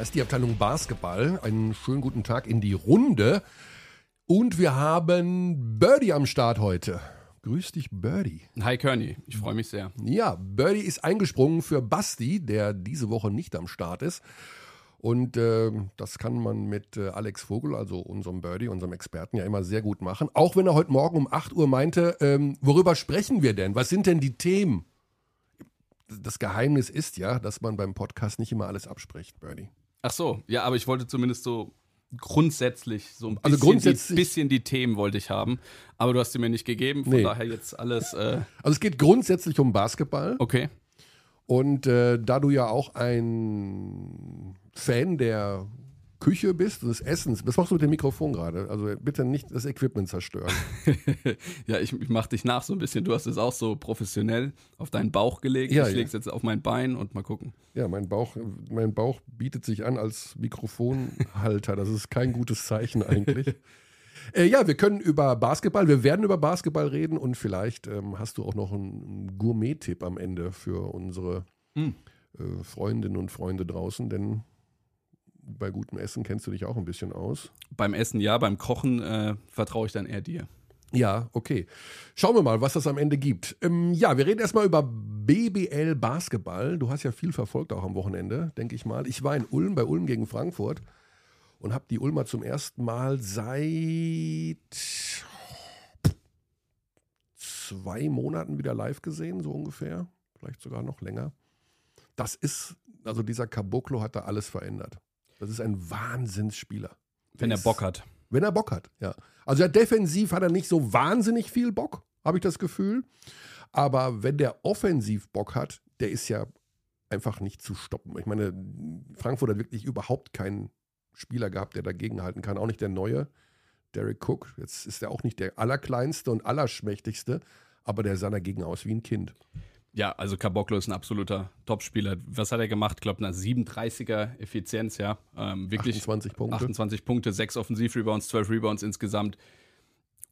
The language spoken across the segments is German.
Da ist die Abteilung Basketball. Einen schönen guten Tag in die Runde. Und wir haben Birdie am Start heute. Grüß dich, Birdie. Hi, Kearney. Ich freue mich sehr. Ja, Birdie ist eingesprungen für Basti, der diese Woche nicht am Start ist. Und äh, das kann man mit äh, Alex Vogel, also unserem Birdie, unserem Experten, ja immer sehr gut machen. Auch wenn er heute Morgen um 8 Uhr meinte, ähm, worüber sprechen wir denn? Was sind denn die Themen? Das Geheimnis ist ja, dass man beim Podcast nicht immer alles abspricht, Birdie. Ach so, ja, aber ich wollte zumindest so grundsätzlich so ein Also bisschen, grundsätzlich- die, bisschen die Themen wollte ich haben. Aber du hast sie mir nicht gegeben, von Nee. daher jetzt alles äh, Also es geht grundsätzlich um Basketball. okay. Und äh, da du ja auch ein Fan der Küche bist, des Essens, was machst du mit dem Mikrofon gerade? Also bitte nicht das Equipment zerstören. ja, ich, ich mach dich nach so ein bisschen. Du hast es auch so professionell auf deinen Bauch gelegt. Ja, ich ja. leg's jetzt auf mein Bein und mal gucken. Ja, mein Bauch, mein Bauch bietet sich an als Mikrofonhalter. Das ist kein gutes Zeichen eigentlich. Äh, ja, wir können über Basketball, wir werden über Basketball reden und vielleicht ähm, hast du auch noch einen Gourmet-Tipp am Ende für unsere Hm. äh, Freundinnen und Freunde draußen, denn bei gutem Essen kennst du dich auch ein bisschen aus. Beim Essen ja, beim Kochen äh, vertraue ich dann eher dir. Ja, okay. Schauen wir mal, was das am Ende gibt. Ähm, ja, wir reden erstmal über BBL Basketball. Du hast ja viel verfolgt auch am Wochenende, denke ich mal. Ich war in Ulm, bei Ulm gegen Frankfurt und habe die Ulmer zum ersten Mal seit zwei Monaten wieder live gesehen, so ungefähr. Vielleicht sogar noch länger. Das ist, also dieser Caboclo hat da alles verändert. Das ist ein Wahnsinnsspieler. Wenn er Bock hat. wenn er Bock hat, ja. Also ja, defensiv hat er nicht so wahnsinnig viel Bock, habe ich das Gefühl. Aber wenn der offensiv Bock hat, der ist ja einfach nicht zu stoppen. Ich meine, Frankfurt hat wirklich überhaupt keinen Spieler gehabt, der dagegenhalten kann. Auch nicht der neue, Derek Cook. Jetzt ist er auch nicht der allerkleinste und allerschmächtigste, aber der sah dagegen aus wie ein Kind. Ja, also Caboclo ist ein absoluter Topspieler. Was hat er gemacht? Ich glaube, eine 37er Effizienz, ja. Ähm, wirklich 28 Punkte. 28 Punkte, 6 Offensivrebounds, 12 Rebounds insgesamt.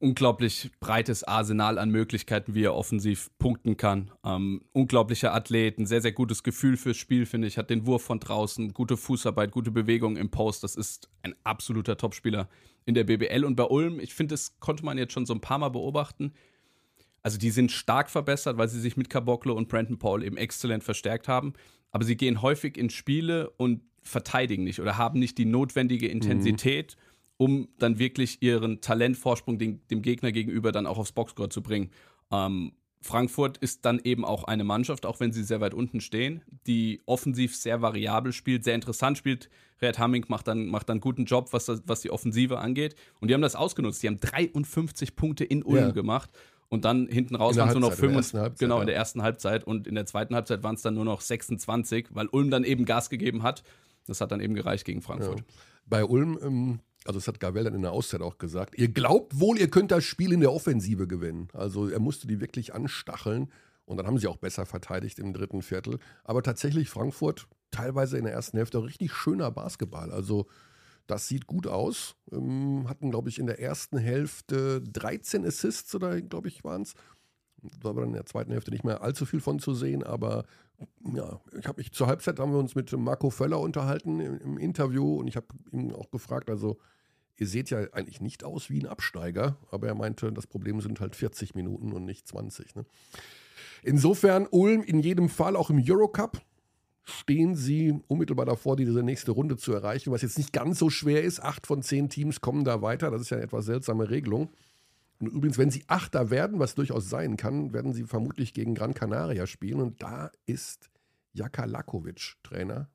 Unglaublich breites Arsenal an Möglichkeiten, wie er offensiv punkten kann. Ähm, unglaublicher Athlet, ein sehr, sehr gutes Gefühl fürs Spiel, finde ich. Hat den Wurf von draußen, gute Fußarbeit, gute Bewegung im Post. Das ist ein absoluter Topspieler in der BBL. Und bei Ulm, ich finde, das konnte man jetzt schon so ein paar Mal beobachten. Also die sind stark verbessert, weil sie sich mit Caboclo und Brandon Paul eben exzellent verstärkt haben. Aber sie gehen häufig in Spiele und verteidigen nicht oder haben nicht die notwendige Intensität, um dann wirklich ihren Talentvorsprung dem, dem Gegner gegenüber dann auch aufs Boxscore zu bringen. Ähm, Frankfurt ist dann eben auch eine Mannschaft, auch wenn sie sehr weit unten stehen, die offensiv sehr variabel spielt, sehr interessant spielt. Red Hamming macht dann, macht dann einen guten Job, was, was die Offensive angeht. Und die haben das ausgenutzt. Die haben 53 Punkte in Ulm Ja. gemacht. Und dann hinten raus waren es nur noch Halbzeit, in der 25. ersten Halbzeit, Genau, ja. in der ersten Halbzeit. Und in der zweiten Halbzeit waren es dann nur noch 26, weil Ulm dann eben Gas gegeben hat. Das hat dann eben gereicht gegen Frankfurt. Bei Ulm, ähm, also das hat Gavel dann in der Auszeit auch gesagt, ihr glaubt wohl, ihr könnt das Spiel in der Offensive gewinnen. Also er musste die wirklich anstacheln und dann haben sie auch besser verteidigt im dritten Viertel. Aber tatsächlich Frankfurt teilweise in der ersten Hälfte richtig schöner Basketball. Also das sieht gut aus. Ähm, hatten, glaube ich, in der ersten Hälfte 13 Assists oder, glaube ich, waren es. Da war dann in der zweiten Hälfte nicht mehr allzu viel von zu sehen, aber ja, ich habe mich zur Halbzeit haben wir uns mit Marco Völler unterhalten im, im Interview und ich habe ihn auch gefragt, also ihr seht ja eigentlich nicht aus wie ein Absteiger, aber er meinte, das Problem sind halt 40 Minuten und nicht 20. Ne? Insofern Ulm in jedem Fall auch im Eurocup stehen sie unmittelbar davor, diese nächste Runde zu erreichen, was jetzt nicht ganz so schwer ist. Acht von zehn Teams kommen da weiter. Das ist ja eine etwas seltsame Regelung. Und übrigens, wenn sie Achter werden, was durchaus sein kann, werden sie vermutlich gegen Gran Canaria spielen. Und da ist Jaka Lakovic Trainer.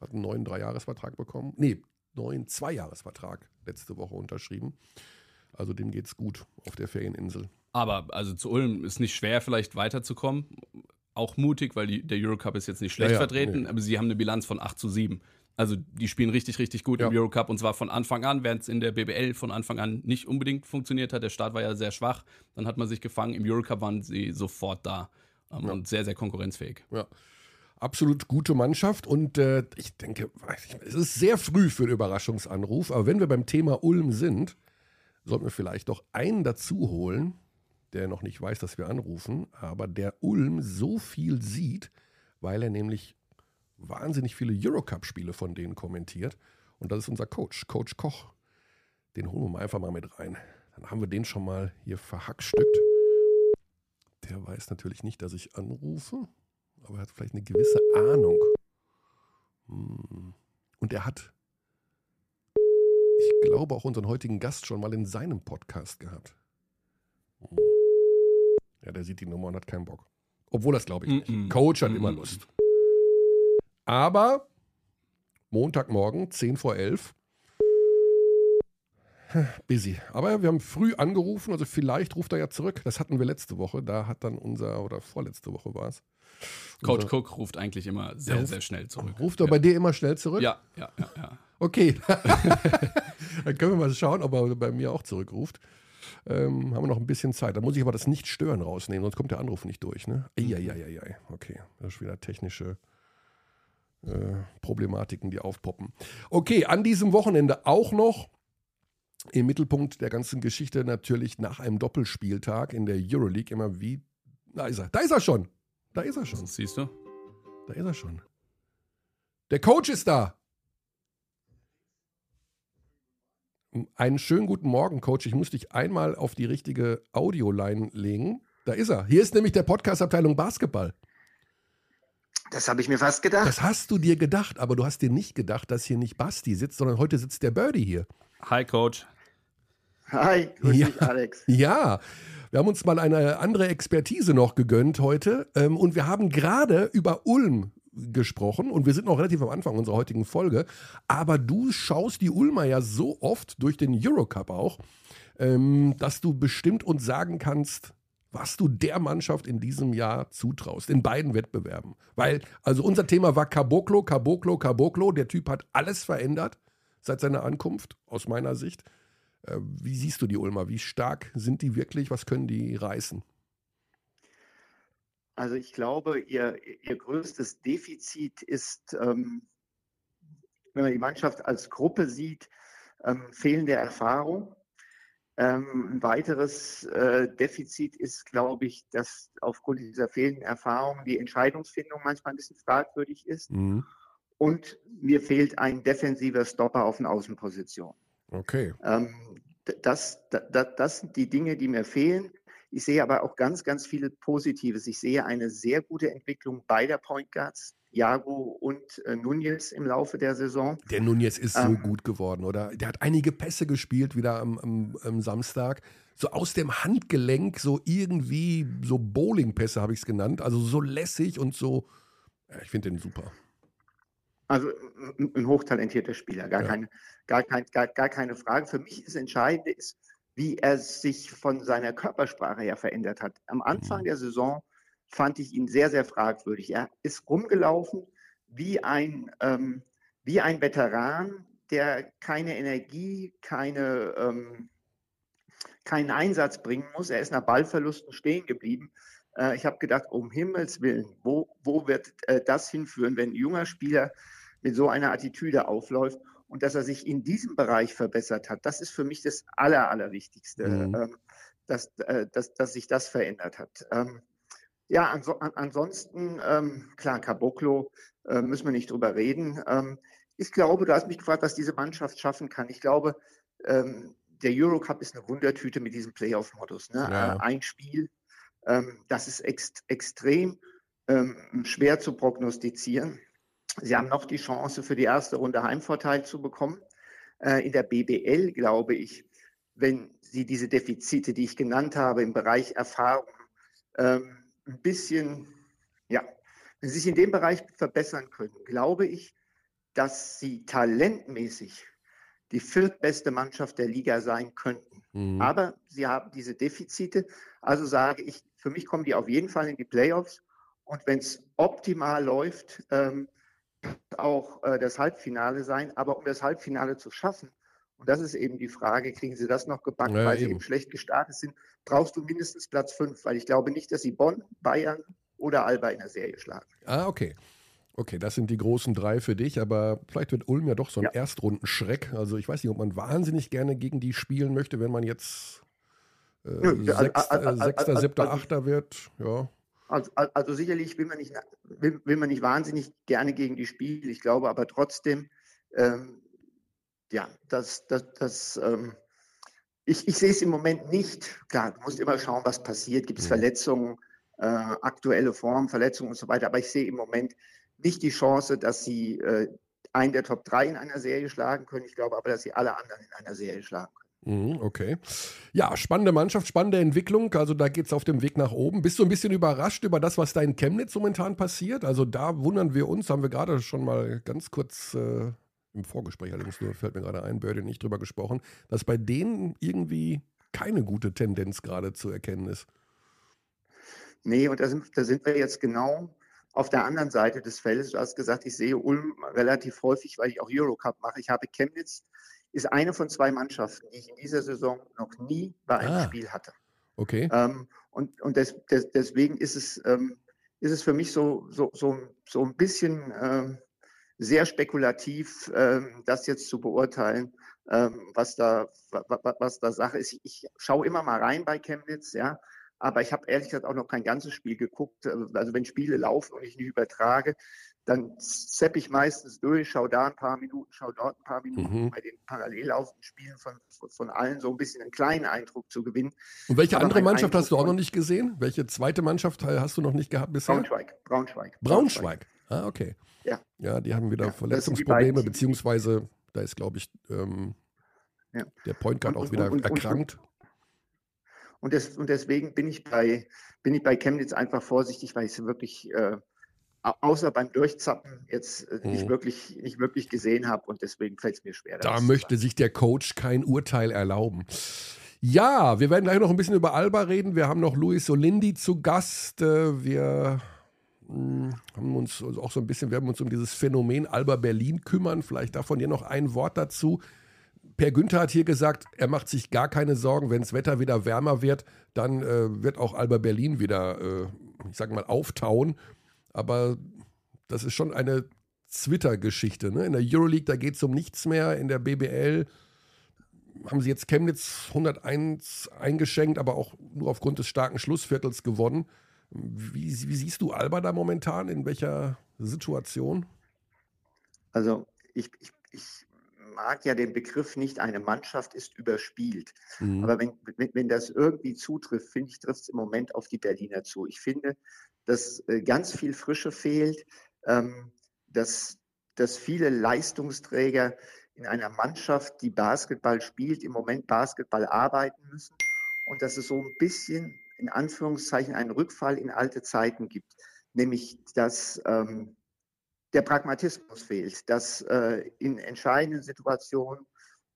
Hat einen neuen Dreijahresvertrag bekommen. Nee, neuen Zweijahresvertrag letzte Woche unterschrieben. Also dem geht's gut auf der Ferieninsel. Aber also zu Ulm ist nicht schwer, vielleicht weiterzukommen. Auch mutig, weil die, der Eurocup ist jetzt nicht schlecht Ja, ja, vertreten, nee. aber sie haben eine Bilanz von 8 zu 7. Also die spielen richtig, richtig gut Ja. im Eurocup und zwar von Anfang an, während es in der BBL von Anfang an nicht unbedingt funktioniert hat. Der Start war ja sehr schwach. Dann hat man sich gefangen. Im Eurocup waren sie sofort da ähm, Ja. und sehr, sehr konkurrenzfähig. Ja. Absolut gute Mannschaft und äh, ich denke, es ist sehr früh für den Überraschungsanruf, aber wenn wir beim Thema Ulm sind, sollten wir vielleicht doch einen dazu holen, der noch nicht weiß, dass wir anrufen, aber der Ulm so viel sieht, weil er nämlich wahnsinnig viele Eurocup-Spiele von denen kommentiert. Und das ist unser Coach, Coach Koch. Den holen wir mal einfach mal mit rein. Dann haben wir den schon mal hier verhackstückt. Der weiß natürlich nicht, dass ich anrufe, aber er hat vielleicht eine gewisse Ahnung. Hm. Und er hat, ich glaube, auch unseren heutigen Gast schon mal in seinem Podcast gehabt. Ja, der sieht die Nummer und hat keinen Bock. Obwohl das glaube ich nicht. Mm -mm. Coach hat mm immer Lust. Aber Montagmorgen, 10 vor 11. Busy. Aber wir haben früh angerufen, also vielleicht ruft er ja zurück. Das hatten wir letzte Woche. Da hat dann unser, oder vorletzte Woche war es. Coach unser, Cook ruft eigentlich immer sehr, ruft, sehr schnell zurück. Ruft er ja. bei dir immer schnell zurück? Ja, ja, ja. ja. Okay. dann können wir mal schauen, ob er bei mir auch zurückruft. Ähm, haben wir noch ein bisschen Zeit. Da muss ich aber das Nicht-Stören rausnehmen, sonst kommt der Anruf nicht durch. Ne? Eieieiei. Okay, das ist wieder technische äh, Problematiken, die aufpoppen. Okay, an diesem Wochenende auch noch im Mittelpunkt der ganzen Geschichte natürlich nach einem Doppelspieltag in der Euroleague immer wie. Da ist er, da ist er schon. Da ist er schon. siehst du? Da ist er schon. Der Coach ist da. Einen schönen guten Morgen, Coach. Ich muss dich einmal auf die richtige Audioline legen. Da ist er. Hier ist nämlich der Podcast-Abteilung Basketball. Das habe ich mir fast gedacht. Das hast du dir gedacht, aber du hast dir nicht gedacht, dass hier nicht Basti sitzt, sondern heute sitzt der Birdie hier. Hi, Coach. Hi, grüß ja, dich, Alex. Ja, wir haben uns mal eine andere Expertise noch gegönnt heute ähm, und wir haben gerade über Ulm gesprochen und wir sind noch relativ am Anfang unserer heutigen Folge. Aber du schaust die Ulmer ja so oft durch den Eurocup auch, ähm, dass du bestimmt uns sagen kannst, was du der Mannschaft in diesem Jahr zutraust, in beiden Wettbewerben. Weil, also unser Thema war Caboclo, Caboclo, Caboclo. Der Typ hat alles verändert seit seiner Ankunft, aus meiner Sicht. Äh, wie siehst du die Ulmer? Wie stark sind die wirklich? Was können die reißen? Also ich glaube, ihr, ihr größtes Defizit ist, ähm, wenn man die Mannschaft als Gruppe sieht, ähm, fehlende Erfahrung. Ähm, ein weiteres äh, Defizit ist, glaube ich, dass aufgrund dieser fehlenden Erfahrung die Entscheidungsfindung manchmal ein bisschen fragwürdig ist. Mhm. Und mir fehlt ein defensiver Stopper auf den Außenpositionen. Okay. Ähm, das, das, das sind die Dinge, die mir fehlen. Ich sehe aber auch ganz, ganz viele Positives. Ich sehe eine sehr gute Entwicklung beider Point Guards, Jago und äh, Nunez im Laufe der Saison. Der Nunez ist ähm, so gut geworden, oder? Der hat einige Pässe gespielt wieder am, am, am Samstag. So aus dem Handgelenk, so irgendwie, so Bowling-Pässe habe ich es genannt. Also so lässig und so. Ja, ich finde den super. Also ein hochtalentierter Spieler, gar, ja. keine, gar, kein, gar, gar keine Frage. Für mich ist entscheidend, ist, wie er sich von seiner Körpersprache her verändert hat. Am Anfang mhm. der Saison fand ich ihn sehr, sehr fragwürdig. Er ist rumgelaufen wie ein, ähm, wie ein Veteran, der keine Energie, keine, ähm, keinen Einsatz bringen muss. Er ist nach Ballverlusten stehen geblieben. Äh, ich habe gedacht, um Himmels Willen, wo, wo wird äh, das hinführen, wenn ein junger Spieler mit so einer Attitüde aufläuft? Und dass er sich in diesem Bereich verbessert hat, das ist für mich das Aller, Allerwichtigste, mhm. ähm, dass, äh, dass, dass sich das verändert hat. Ähm, ja, anso ansonsten, ähm, klar, Caboclo äh, müssen wir nicht drüber reden. Ähm, ich glaube, du hast mich gefragt, was diese Mannschaft schaffen kann. Ich glaube, ähm, der Eurocup ist eine Wundertüte mit diesem Playoff-Modus. Ne? Ja. Äh, ein Spiel, ähm, das ist ext extrem schwer zu prognostizieren. Sie haben noch die Chance, für die erste Runde Heimvorteil zu bekommen. Äh, in der BBL glaube ich, wenn Sie diese Defizite, die ich genannt habe, im Bereich Erfahrung ähm, ein bisschen, ja, wenn Sie sich in dem Bereich verbessern können, glaube ich, dass Sie talentmäßig die viertbeste Mannschaft der Liga sein könnten. Mhm. Aber sie haben diese Defizite. Also sage ich, für mich kommen die auf jeden Fall in die Playoffs. Und wenn es optimal läuft, ähm, auch äh, das Halbfinale sein. Aber um das Halbfinale zu schaffen, und das ist eben die Frage, kriegen sie das noch gebacken, ja, weil eben. sie eben schlecht gestartet sind, brauchst du mindestens Platz 5, weil ich glaube nicht, dass sie Bonn, Bayern oder Alba in der Serie schlagen. Ah, okay. Okay, das sind die großen drei für dich, aber vielleicht wird Ulm ja doch so ein ja. Erstrundenschreck. Also ich weiß nicht, ob man wahnsinnig gerne gegen die spielen möchte, wenn man jetzt äh, Sechster, Sechster, Siebter, Achter wird. Ja. Also, also, sicherlich will man, nicht, will, will, man nicht wahnsinnig gerne gegen die spielen. Ich glaube aber trotzdem, ähm, ja, dass das, das ähm, ich, ich sehe es im Moment nicht. Klar, du musst immer schauen, was passiert. Gibt es mhm. Verletzungen, äh, aktuelle Formen, Verletzungen und so weiter. Aber ich sehe im Moment nicht die Chance, dass sie äh, einen der Top 3 in einer Serie schlagen können. Ich glaube aber, dass sie alle anderen in einer Serie schlagen können. Mhm, okay. Ja, spannende Mannschaft, spannende Entwicklung. Also da geht es auf dem Weg nach oben. Bist du ein bisschen überrascht über das, was da in Chemnitz momentan passiert? Also da wundern wir uns, haben wir gerade schon mal ganz kurz äh, im Vorgespräch allerdings nur, fällt mir gerade ein, Birdie nicht drüber gesprochen, dass bei denen irgendwie keine gute Tendenz gerade zu erkennen ist. Nee, und da sind, da sind wir jetzt genau auf der anderen Seite des Feldes. Du hast gesagt, ich sehe Ulm relativ häufig, weil ich auch Eurocup mache. Ich habe Chemnitz ist eine von zwei Mannschaften, die ich in dieser Saison noch nie bei einem ah, Spiel hatte. Okay. Ähm, und und des, des, deswegen ist es, ähm, ist es für mich so, so, so, so ein bisschen ähm, sehr spekulativ, ähm, das jetzt zu beurteilen, ähm, was, da, was da Sache ist. Ich schaue immer mal rein bei Chemnitz, ja. Aber ich habe ehrlich gesagt auch noch kein ganzes Spiel geguckt. Also wenn Spiele laufen und ich nicht übertrage, dann zepp ich meistens durch, schau da ein paar Minuten, schau dort ein paar Minuten, mhm. bei den parallel laufenden Spielen von, von allen so ein bisschen einen kleinen Eindruck zu gewinnen. Und welche Aber andere Mannschaft Eindruck hast du auch noch nicht gesehen? Welche zweite Mannschaft hast du noch nicht gehabt bisher? Braunschweig. Braunschweig. Braunschweig. Ah, okay. Ja. Ja, die haben wieder ja, Verletzungsprobleme, beziehungsweise da ist, glaube ich, ähm, ja. der Point Guard auch wieder und, und, erkrankt. Und, des, und, deswegen bin ich bei, bin ich bei Chemnitz einfach vorsichtig, weil ich es wirklich äh, außer beim Durchzappen jetzt äh, nicht, mhm. wirklich, nicht wirklich gesehen habe und deswegen fällt es mir schwer. Da möchte sich der Coach kein Urteil erlauben. Ja, wir werden gleich noch ein bisschen über Alba reden. Wir haben noch Luis Olindi zu Gast. Äh, wir hm, haben uns also auch so ein bisschen, wir haben uns um dieses Phänomen Alba Berlin kümmern. Vielleicht davon hier noch ein Wort dazu. Per Günther hat hier gesagt, er macht sich gar keine Sorgen, wenn das Wetter wieder wärmer wird, dann äh, wird auch Alba Berlin wieder, äh, ich sage mal, auftauen. Aber das ist schon eine Twitter-Geschichte. Ne? In der Euroleague, da geht es um nichts mehr. In der BBL haben sie jetzt Chemnitz 101 eingeschenkt, aber auch nur aufgrund des starken Schlussviertels gewonnen. Wie, wie siehst du Alba da momentan? In welcher Situation? Also ich, ich, ich mag ja den Begriff nicht, eine Mannschaft ist überspielt. Mhm. Aber wenn, wenn, wenn, das irgendwie zutrifft, finde ich, trifft es im Moment auf die Berliner zu. Ich finde, dass äh, ganz viel Frische fehlt, ähm, dass, dass viele Leistungsträger in einer Mannschaft, die Basketball spielt, im Moment Basketball arbeiten müssen und dass es so ein bisschen in Anführungszeichen einen Rückfall in alte Zeiten gibt, nämlich dass ähm, der Pragmatismus fehlt, dass äh, in entscheidenden Situationen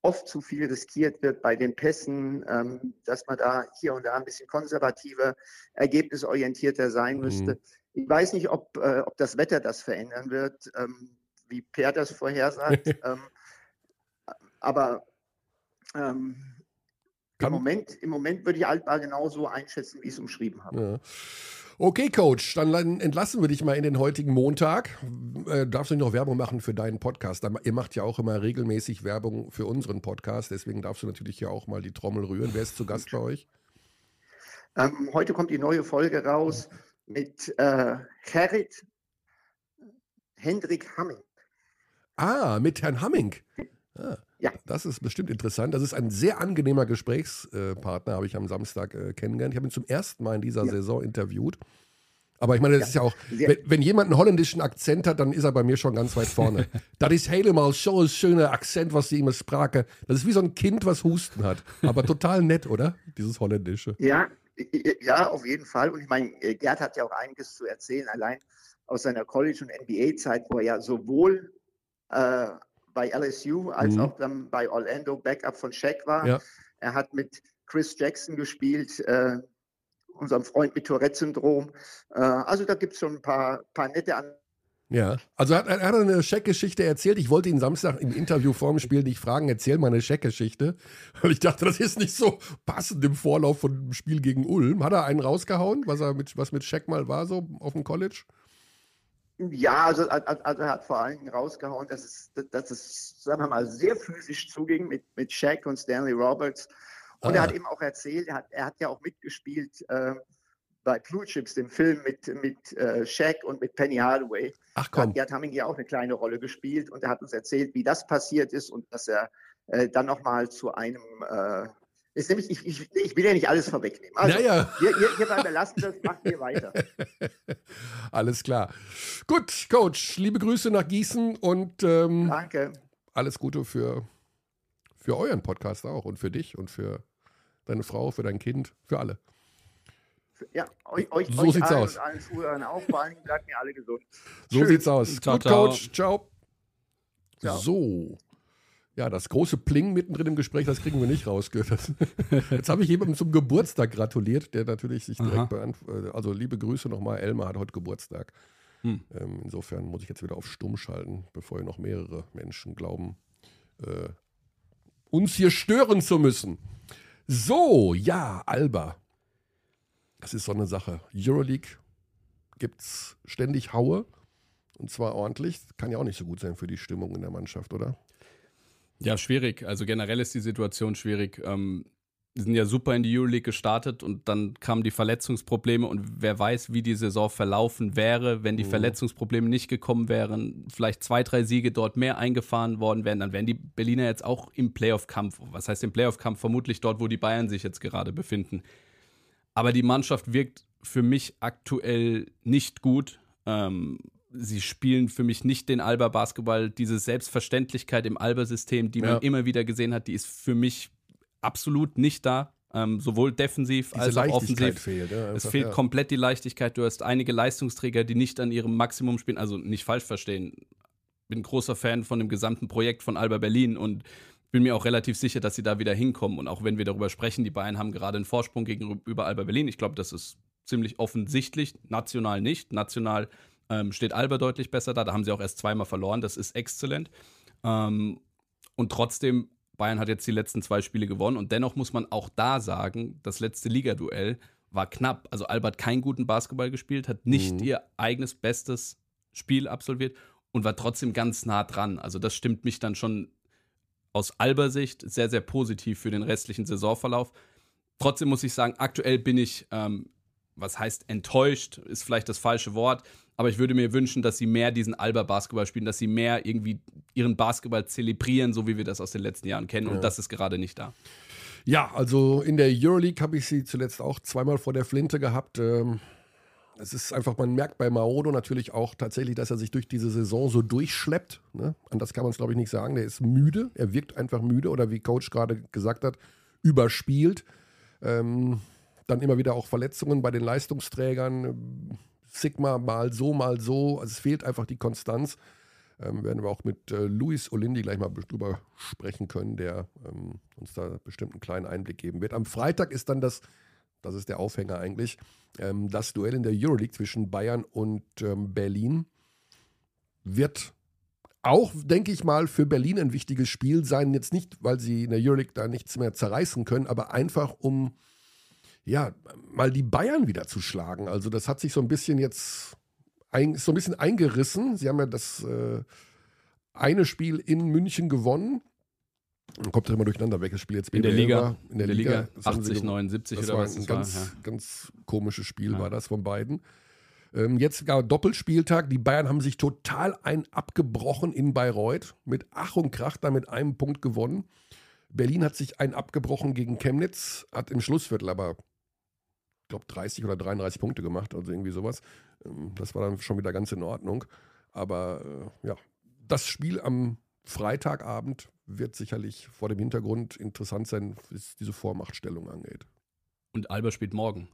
oft zu viel riskiert wird bei den Pässen, ähm, dass man da hier und da ein bisschen konservativer, ergebnisorientierter sein mhm. müsste. Mhm. Ich weiß nicht, ob, äh, ob das Wetter das verändern wird, ähm, wie Per das vorhersagt. ähm, aber ähm, im, Moment, im Moment würde ich Altball genauso einschätzen, wie ich es umschrieben habe. Ja. Okay, Coach, dann entlassen wir dich mal in den heutigen Montag. Äh, darfst du noch Werbung machen für deinen Podcast? Ihr macht ja auch immer regelmäßig Werbung für unseren Podcast, deswegen darfst du natürlich ja auch mal die Trommel rühren. Wer ist zu Gast bei euch? Ähm, heute kommt die neue Folge raus mit äh, Gerrit Hendrik Hamming. Ah, mit Herrn Hamming. Ah, ja. Das ist bestimmt interessant. Das ist ein sehr angenehmer Gesprächspartner, habe ich am Samstag äh, kennengelernt. Ich habe ihn zum ersten Mal in dieser ja. Saison interviewt. Aber ich meine, das ja. ist ja auch, wenn, wenn, jemand einen holländischen Akzent hat, dann ist er bei mir schon ganz weit vorne. das ist helemaal so ein schöner Akzent, was sie immer sprache. Das ist wie so ein Kind, was Husten hat. Aber total nett, oder? Dieses Holländische. Ja, ja, auf jeden Fall. Und ich meine, Gerd hat ja auch einiges zu erzählen, allein aus seiner College- und NBA-Zeit, wo er ja sowohl äh, bei LSU als mhm. auch dann bei Orlando Backup von Shaq war. Ja. Er hat mit Chris Jackson gespielt, äh, unserem Freund mit Tourette-Syndrom. Äh, also da gibt es schon ein paar, paar nette An ja, also hat, er hat eine Scheck-Geschichte erzählt. Ich wollte ihn Samstag im Interview vor dem Spiel nicht fragen, erzähl mal eine Scheck-Geschichte. Und ich dachte, das ist nicht so passend im Vorlauf von dem Spiel gegen Ulm. Hat er einen rausgehauen, was, er mit, was mit Scheck mal war, so auf dem College? Ja, also, also er hat vor allen Dingen rausgehauen, dass es, dass es, sagen wir mal, sehr physisch zuging mit, mit Shaq und Stanley Roberts. Und ah. er hat eben auch erzählt, er hat, er hat ja auch mitgespielt äh, bei Blue Chips, dem Film mit, mit äh, Shaq und mit Penny Hardaway. Ach komm. Da hat Hamming ja auch eine kleine Rolle gespielt und er hat uns erzählt, wie das passiert ist und dass er äh, dann nochmal zu einem äh, ist nämlich, ich, ich, ich, will ja nicht alles vorwegnehmen. Also, naja. hier, hier, hier beim Belassen das, macht ihr weiter. alles klar. Gut, Coach, liebe Grüße nach Gießen und ähm, Danke. alles Gute für, für euren Podcast auch und für dich und für deine Frau, für dein Kind, für alle. Ja, euch, euch, so euch sieht's allen aus. und allen Zuhörern auch. Vor allem bleibt mir alle gesund. So Tschüss. sieht's aus. Ciao, Gut, ciao. Coach. Ciao. Ciao. So. Ja, das große Pling mittendrin im Gespräch, das kriegen wir nicht rausgehört. Jetzt habe ich jemandem zum Geburtstag gratuliert, der natürlich sich direkt beantwortet. Also liebe Grüße nochmal. Elmar hat heute Geburtstag. Hm. Ähm, insofern muss ich jetzt wieder auf Stumm schalten, bevor hier noch mehrere Menschen glauben, äh, uns hier stören zu müssen. So, ja, Alba. Das ist so eine Sache. Euroleague gibt's ständig Haue. Und zwar ordentlich. Kann ja auch nicht so gut sein für die Stimmung in der Mannschaft, oder? Ja, schwierig. Also generell ist die Situation schwierig. Ähm, wir sind ja super in die Euroleague gestartet und dann kamen die Verletzungsprobleme und wer weiß, wie die Saison verlaufen wäre, wenn die Mhm. Verletzungsprobleme nicht gekommen wären, vielleicht zwei, drei Siege dort mehr eingefahren worden wären, dann wären die Berliner jetzt auch im Playoff-Kampf. Was heißt im Playoff-Kampf? Vermutlich dort, wo die Bayern sich jetzt gerade befinden. Aber die Mannschaft wirkt für mich aktuell nicht gut. Ähm, sie spielen für mich nicht den Alba-Basketball. Diese Selbstverständlichkeit im Alba-System, die man Ja. immer wieder gesehen hat, die ist für mich absolut nicht da. Ähm, sowohl defensiv Diese als auch offensiv. fehlt. Ja, Es einfach, fehlt ja. komplett die Leichtigkeit. Du hast einige Leistungsträger, die nicht an ihrem Maximum spielen. Also nicht falsch verstehen. Bin großer Fan von dem gesamten Projekt von Alba Berlin und bin mir auch relativ sicher, dass sie da wieder hinkommen. Und auch wenn wir darüber sprechen, die Bayern haben gerade einen Vorsprung gegenüber Alba Berlin. Ich glaube, das ist ziemlich offensichtlich. National nicht. National ähm, steht Alba deutlich besser da. Da haben sie auch erst zweimal verloren. Das ist exzellent. Ähm, und trotzdem, Bayern hat jetzt die letzten zwei Spiele gewonnen. Und dennoch muss man auch da sagen, das letzte Ligaduell war knapp. Also Alba hat keinen guten Basketball gespielt, hat nicht Mhm. ihr eigenes bestes Spiel absolviert und war trotzdem ganz nah dran. Also das stimmt mich dann schon aus Alba-Sicht sehr, sehr positiv für den restlichen Saisonverlauf. Trotzdem muss ich sagen, aktuell bin ich, ähm, was heißt enttäuscht, ist vielleicht das falsche Wort, aber ich würde mir wünschen, dass sie mehr diesen Alba-Basketball spielen, dass sie mehr irgendwie ihren Basketball zelebrieren, so wie wir das aus den letzten Jahren kennen. Ja. Und das ist gerade nicht da. Ja, also in der Euroleague habe ich sie zuletzt auch zweimal vor der Flinte gehabt. Ähm, es ist einfach, man merkt bei Maodo natürlich auch tatsächlich, dass er sich durch diese Saison so durchschleppt. Ne? Anders kann man es, glaube ich, nicht sagen. Der ist müde, er wirkt einfach müde oder wie Coach gerade gesagt hat, überspielt. Ähm, dann immer wieder auch Verletzungen bei den Leistungsträgern. Sigma mal so, mal so. Also es fehlt einfach die Konstanz. Ähm, werden wir auch mit äh, Luis Olindi gleich mal drüber sprechen können, der ähm, uns da bestimmt einen kleinen Einblick geben wird. Am Freitag ist dann das, das ist der Aufhänger eigentlich, ähm, das Duell in der Euroleague zwischen Bayern und ähm, Berlin. Wird auch, denke ich mal, für Berlin ein wichtiges Spiel sein. Jetzt nicht, weil sie in der Euroleague da nichts mehr zerreißen können, aber einfach um ja, mal die Bayern wieder zu schlagen. Also das hat sich so ein bisschen jetzt ein, so ein bisschen eingerissen. Sie haben ja das äh, eine Spiel in München gewonnen. Dann kommt ja immer durcheinander, welches Spiel jetzt In der Liga. war. In der Liga. Das haben sie 80, gewonnen. 79 Das oder war was ein das ganz, war. Ja. ganz komisches Spiel, Ja. war das von beiden. Ähm, jetzt gar Doppelspieltag. Die Bayern haben sich total ein abgebrochen in Bayreuth. Mit Ach und Krach da mit einem Punkt gewonnen. Berlin hat sich ein abgebrochen gegen Chemnitz, hat im Schlussviertel aber, glaube, 30 oder 33 Punkte gemacht, also irgendwie sowas. Ähm, Das war dann schon wieder ganz in Ordnung. Aber äh, ja, das Spiel am Freitagabend wird sicherlich vor dem Hintergrund interessant sein, was diese Vormachtstellung angeht. Und Alba spielt morgen.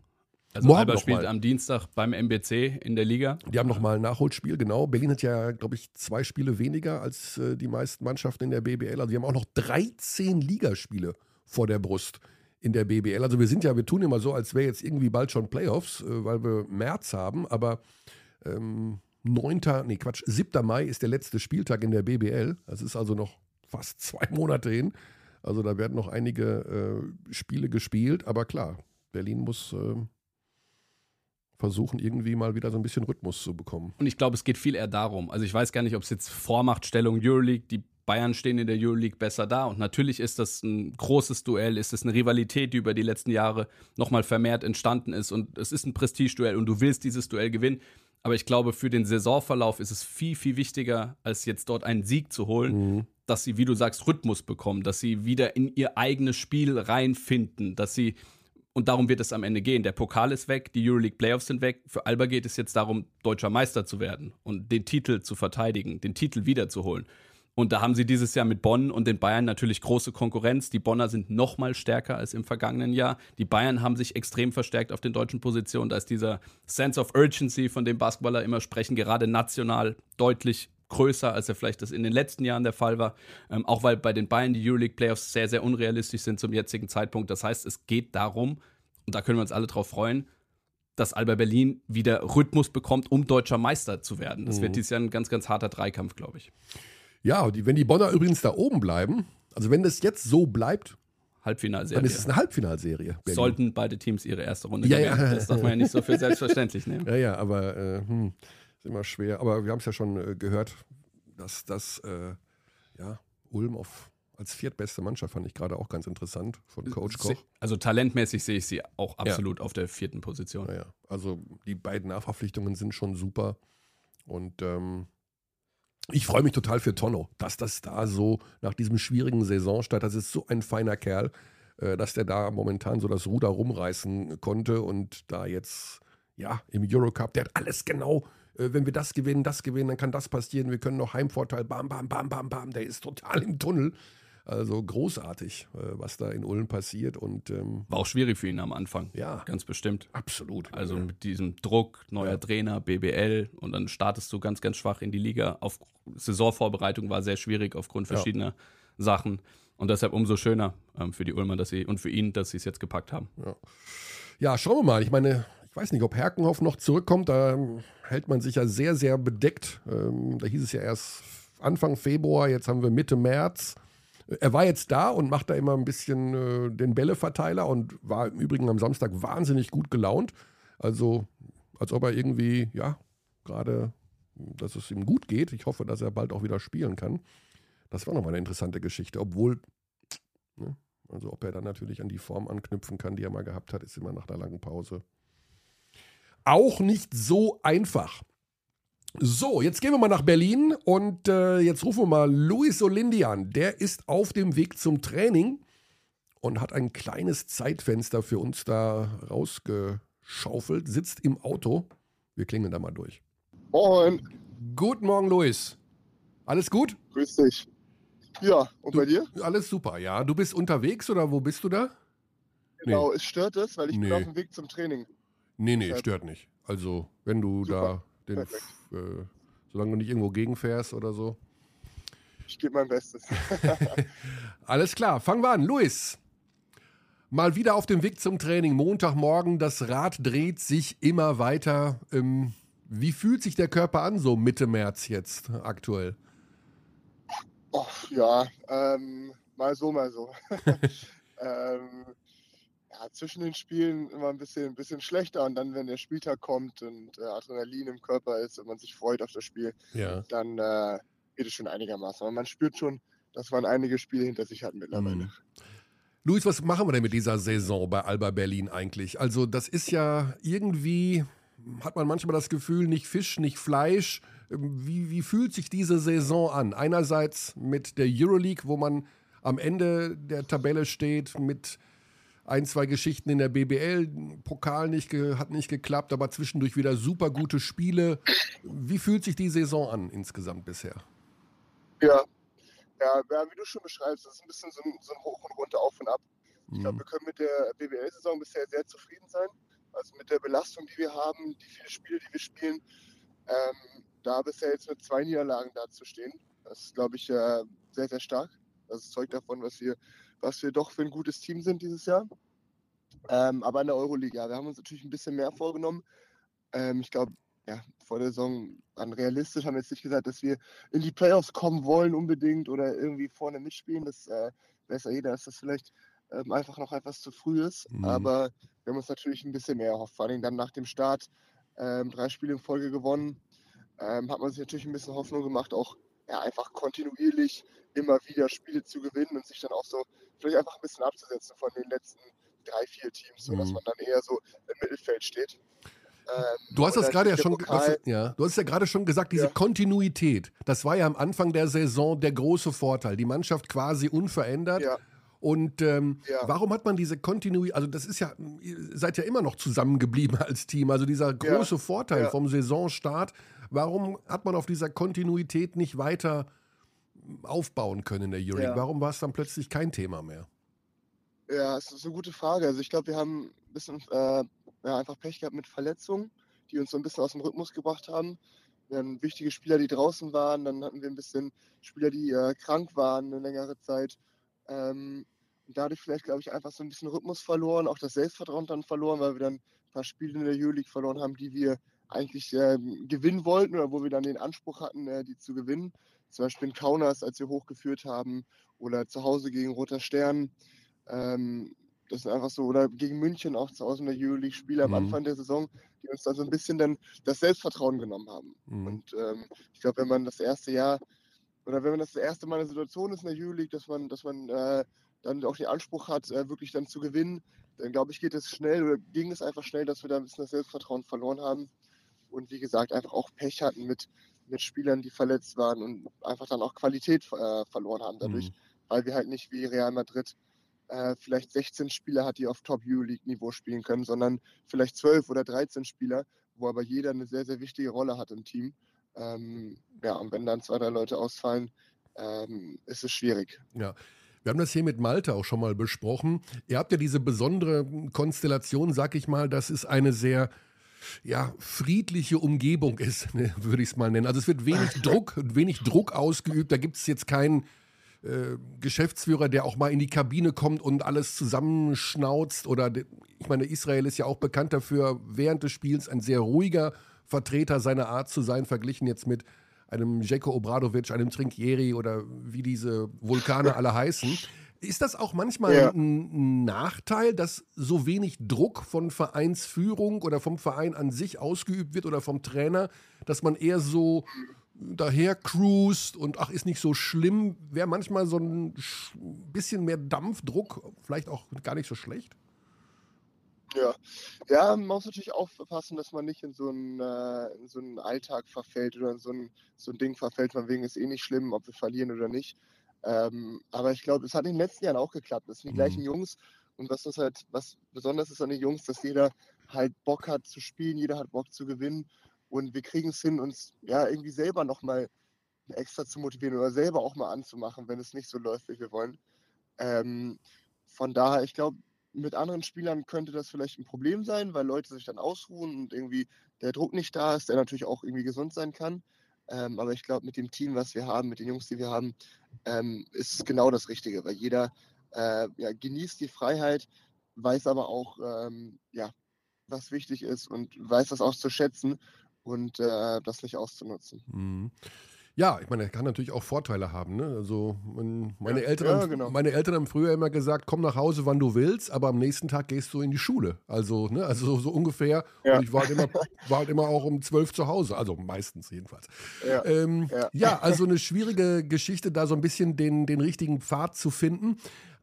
Also Morgen Alba spielt mal. am Dienstag beim MBC in der Liga. Die haben nochmal ein Nachholspiel, genau. Berlin hat ja, glaube ich, zwei Spiele weniger als äh, die meisten Mannschaften in der BBL. Also die haben auch noch 13 Ligaspiele vor der Brust in der BBL. Also wir sind ja, wir tun immer so, als wäre jetzt irgendwie bald schon Playoffs, äh, weil wir März haben, aber ähm, 9., nee Quatsch, 7. Mai ist der letzte Spieltag in der BBL. Das ist also noch fast zwei Monate hin. Also da werden noch einige äh, Spiele gespielt, aber klar, Berlin muss äh, versuchen, irgendwie mal wieder so ein bisschen Rhythmus zu bekommen. Und ich glaube, es geht viel eher darum. Also ich weiß gar nicht, ob es jetzt Vormachtstellung Euroleague, die Bayern stehen in der Euroleague besser da. Und natürlich ist das ein großes Duell, ist es eine Rivalität, die über die letzten Jahre nochmal vermehrt entstanden ist. Und es ist ein Prestigeduell und du willst dieses Duell gewinnen. Aber ich glaube, für den Saisonverlauf ist es viel, viel wichtiger, als jetzt dort einen Sieg zu holen, mhm. dass sie, wie du sagst, Rhythmus bekommen, dass sie wieder in ihr eigenes Spiel reinfinden, dass sie, und darum wird es am Ende gehen. Der Pokal ist weg, die Euroleague Playoffs sind weg. Für Alba geht es jetzt darum, deutscher Meister zu werden und den Titel zu verteidigen, den Titel wiederzuholen. Und da haben sie dieses Jahr mit Bonn und den Bayern natürlich große Konkurrenz. Die Bonner sind noch mal stärker als im vergangenen Jahr. Die Bayern haben sich extrem verstärkt auf den deutschen Positionen. Da ist dieser Sense of Urgency, von dem Basketballer immer sprechen, gerade national deutlich größer, als er vielleicht das in den letzten Jahren der Fall war. Ähm, auch weil bei den Bayern die Euroleague Playoffs sehr, sehr unrealistisch sind zum jetzigen Zeitpunkt. Das heißt, es geht darum, und da können wir uns alle drauf freuen, dass Alba Berlin wieder Rhythmus bekommt, um deutscher Meister zu werden. Das mhm. wird dieses Jahr ein ganz, ganz harter Dreikampf, glaube ich. Ja, die, wenn die Bonner übrigens da oben bleiben, also wenn das jetzt so bleibt, Halbfinalserie. Dann ist es eine Halbfinalserie. Berlin. Sollten beide Teams ihre erste Runde ja, gewinnen. Ja. Das darf man ja nicht so für selbstverständlich nehmen. Ja, ja, aber äh, hm, ist immer schwer. Aber wir haben es ja schon äh, gehört, dass das äh, ja, Ulm auf, als viertbeste Mannschaft fand ich gerade auch ganz interessant von Coach Koch. Also talentmäßig sehe ich sie auch absolut ja. auf der vierten Position. Ja, ja. Also die beiden Nachverpflichtungen sind schon super. Und ähm, ich freue mich total für Tonno, dass das da so nach diesem schwierigen Saisonstart, das ist so ein feiner Kerl, äh, dass der da momentan so das Ruder rumreißen konnte und da jetzt, ja, im Eurocup, der hat alles genau, äh, wenn wir das gewinnen, das gewinnen, dann kann das passieren, wir können noch Heimvorteil, bam, bam, bam, bam, bam, der ist total im Tunnel. Also großartig, äh, was da in Ulm passiert. Und, ähm, War auch schwierig für ihn am Anfang. Ja. Ganz bestimmt. Absolut. Also ja. mit diesem Druck, neuer ja. Trainer, BBL und dann startest du ganz, ganz schwach in die Liga. Auf Saisonvorbereitung war sehr schwierig aufgrund verschiedener ja. Sachen. Und deshalb umso schöner ähm, für die Ulmer dass sie, und für ihn, dass sie es jetzt gepackt haben. Ja. ja, schauen wir mal. Ich meine, ich weiß nicht, ob Herkenhoff noch zurückkommt. Da ähm, hält man sich ja sehr, sehr bedeckt. Ähm, da hieß es ja erst Anfang Februar, jetzt haben wir Mitte März. Er war jetzt da und macht da immer ein bisschen äh, den Bälleverteiler und war im Übrigen am Samstag wahnsinnig gut gelaunt. Also, als ob er irgendwie, ja, gerade, dass es ihm gut geht. Ich hoffe, dass er bald auch wieder spielen kann. Das war nochmal eine interessante Geschichte, obwohl, ne, also ob er dann natürlich an die Form anknüpfen kann, die er mal gehabt hat, ist immer nach einer langen Pause auch nicht so einfach. So, jetzt gehen wir mal nach Berlin und äh, jetzt rufen wir mal Luis Olindi an. Der ist auf dem Weg zum Training und hat ein kleines Zeitfenster für uns da rausgeschaufelt, sitzt im Auto. Wir klingeln da mal durch. Moin. Guten Morgen, Luis. Alles gut? Grüß dich. Ja, und du, bei dir? Alles super, ja. Du bist unterwegs oder wo bist du da? Genau, nee. es stört es, weil ich nee. bin auf dem Weg zum Training. Nee, nee, stört nicht. Also, wenn du super. da den äh, solange du nicht irgendwo gegenfährst oder so. Ich gebe mein Bestes. Alles klar, fangen wir an. Luis, mal wieder auf dem Weg zum Training. Montagmorgen, das Rad dreht sich immer weiter. Ähm, wie fühlt sich der Körper an, so Mitte März jetzt aktuell? Oh, ja, ähm, mal so, mal so. ähm, ja, zwischen den Spielen immer ein bisschen, ein bisschen schlechter und dann, wenn der Spieltag kommt und äh, Adrenalin im Körper ist und man sich freut auf das Spiel, ja. dann äh, geht es schon einigermaßen. Aber man spürt schon, dass man einige Spiele hinter sich hat mittlerweile. Mhm. Luis, was machen wir denn mit dieser Saison bei Alba Berlin eigentlich? Also, das ist ja irgendwie, hat man manchmal das Gefühl, nicht Fisch, nicht Fleisch. Wie, wie fühlt sich diese Saison an? Einerseits mit der Euroleague, wo man am Ende der Tabelle steht, mit ein, zwei Geschichten in der BBL. Pokal nicht hat nicht geklappt, aber zwischendurch wieder super gute Spiele. Wie fühlt sich die Saison an insgesamt bisher? Ja, ja, wie du schon beschreibst, das ist ein bisschen so ein, so ein Hoch und Runter, auf und ab. Ich glaube, mhm. wir können mit der BBL-Saison bisher sehr zufrieden sein. Also mit der Belastung, die wir haben, die vielen Spiele, die wir spielen. Ähm, da bisher jetzt mit zwei Niederlagen dazustehen, das ist, glaube ich, äh, sehr, sehr stark. Das zeugt davon, was wir was wir doch für ein gutes Team sind dieses Jahr. Ähm, aber in der Euroliga, wir haben uns natürlich ein bisschen mehr vorgenommen. Ähm, ich glaube, ja, vor der Saison an realistisch haben wir jetzt nicht gesagt, dass wir in die Playoffs kommen wollen unbedingt oder irgendwie vorne mitspielen. Das äh, weiß ja jeder, dass das vielleicht ähm, einfach noch etwas zu früh ist. Mhm. Aber wir haben uns natürlich ein bisschen mehr erhofft. Vor allem dann nach dem Start ähm, drei Spiele in Folge gewonnen. Ähm, hat man sich natürlich ein bisschen Hoffnung gemacht, auch ja, einfach kontinuierlich immer wieder Spiele zu gewinnen und sich dann auch so vielleicht einfach ein bisschen abzusetzen von den letzten drei, vier Teams, sodass mhm. man dann eher so im Mittelfeld steht. Ähm, du hast das gerade ja schon, was, ja, du hast ja gerade schon gesagt, diese ja. Kontinuität, das war ja am Anfang der Saison der große Vorteil. Die Mannschaft quasi unverändert. Ja. Und ähm, ja. warum hat man diese Kontinuität, also das ist ja, ihr seid ja immer noch zusammengeblieben als Team, also dieser große Vorteil vom Saisonstart, warum hat man auf dieser Kontinuität nicht weiter aufbauen können in der Euroleague? Warum war es dann plötzlich kein Thema mehr? Ja, das ist eine gute Frage. Also ich glaube, wir haben ein bisschen äh, ja, einfach Pech gehabt mit Verletzungen, die uns so ein bisschen aus dem Rhythmus gebracht haben. Wir hatten wichtige Spieler, die draußen waren, dann hatten wir ein bisschen Spieler, die äh, krank waren eine längere Zeit. Ähm, dadurch vielleicht, glaube ich, einfach so ein bisschen Rhythmus verloren, auch das Selbstvertrauen dann verloren, weil wir dann ein paar Spiele in der Euroleague verloren haben, die wir eigentlich äh, gewinnen wollten oder wo wir dann den Anspruch hatten, äh, die zu gewinnen. Zum Beispiel in Kaunas, als wir hochgeführt haben, oder zu Hause gegen Roter Stern. Ähm, das ist einfach so, oder gegen München auch zu Hause in der Euroleague Spiele am mhm. Anfang der Saison, die uns dann so ein bisschen dann das Selbstvertrauen genommen haben. Mhm. Und ähm, ich glaube, wenn man das erste Jahr oder wenn man das, das erste Mal in der Situation ist in der Euroleague, dass man, dass man äh, dann auch den Anspruch hat, äh, wirklich dann zu gewinnen, dann glaube ich, geht es schnell oder ging es einfach schnell, dass wir da ein bisschen das Selbstvertrauen verloren haben. Und wie gesagt, einfach auch Pech hatten mit, mit Spielern, die verletzt waren und einfach dann auch Qualität äh, verloren haben dadurch, mhm. weil wir halt nicht wie Real Madrid äh, vielleicht 16 Spieler hat, die auf Top-Euroleague-Niveau spielen können, sondern vielleicht 12 oder 13 Spieler, wo aber jeder eine sehr, sehr wichtige Rolle hat im Team. Ähm, ja, und wenn dann zwei, drei Leute ausfallen, ähm, ist es schwierig. Ja. Wir haben das hier mit Malte auch schon mal besprochen. Ihr habt ja diese besondere Konstellation, sag ich mal, dass es eine sehr ja, friedliche Umgebung ist, ne, würde ich es mal nennen. Also es wird wenig Druck, wenig Druck ausgeübt. Da gibt es jetzt keinen äh, Geschäftsführer, der auch mal in die Kabine kommt und alles zusammenschnauzt. Oder ich meine, Israel ist ja auch bekannt dafür, während des Spiels ein sehr ruhiger Vertreter seiner Art zu sein, verglichen jetzt mit einem Jeko Obradovic, einem Trinkieri oder wie diese Vulkane alle heißen. Ist das auch manchmal ja. ein Nachteil, dass so wenig Druck von Vereinsführung oder vom Verein an sich ausgeübt wird oder vom Trainer, dass man eher so daher cruist und ach, ist nicht so schlimm, wäre manchmal so ein bisschen mehr Dampfdruck vielleicht auch gar nicht so schlecht. Ja, ja man muss natürlich aufpassen, dass man nicht in so einen, äh, in so einen Alltag verfällt oder in so ein, so ein Ding verfällt, von wegen ist eh nicht schlimm, ob wir verlieren oder nicht. Ähm, aber ich glaube, es hat in den letzten Jahren auch geklappt. Das sind die mhm. gleichen Jungs. Und was ist halt, was besonders ist an den Jungs, dass jeder halt Bock hat zu spielen, jeder hat Bock zu gewinnen. Und wir kriegen es hin, uns ja irgendwie selber nochmal extra zu motivieren oder selber auch mal anzumachen, wenn es nicht so läuft, wie wir wollen. Ähm, von daher, ich glaube, mit anderen Spielern könnte das vielleicht ein Problem sein, weil Leute sich dann ausruhen und irgendwie der Druck nicht da ist, der natürlich auch irgendwie gesund sein kann. Ähm, aber ich glaube, mit dem Team, was wir haben, mit den Jungs, die wir haben, ähm, ist es genau das Richtige, weil jeder äh, ja, genießt die Freiheit, weiß aber auch, ähm, ja, was wichtig ist und weiß das auch zu schätzen und äh, das nicht auszunutzen. Mhm. Ja, ich meine, er kann natürlich auch Vorteile haben. Ne? Also meine, ja, Eltern ja, haben, genau. meine Eltern haben früher immer gesagt, komm nach Hause, wann du willst, aber am nächsten Tag gehst du in die Schule. Also, ne? also so, so ungefähr. Ja. Und ich war halt, immer, war halt immer auch um zwölf zu Hause, also meistens jedenfalls. Ja, ähm, ja. also eine schwierige Geschichte, da so ein bisschen den, den richtigen Pfad zu finden.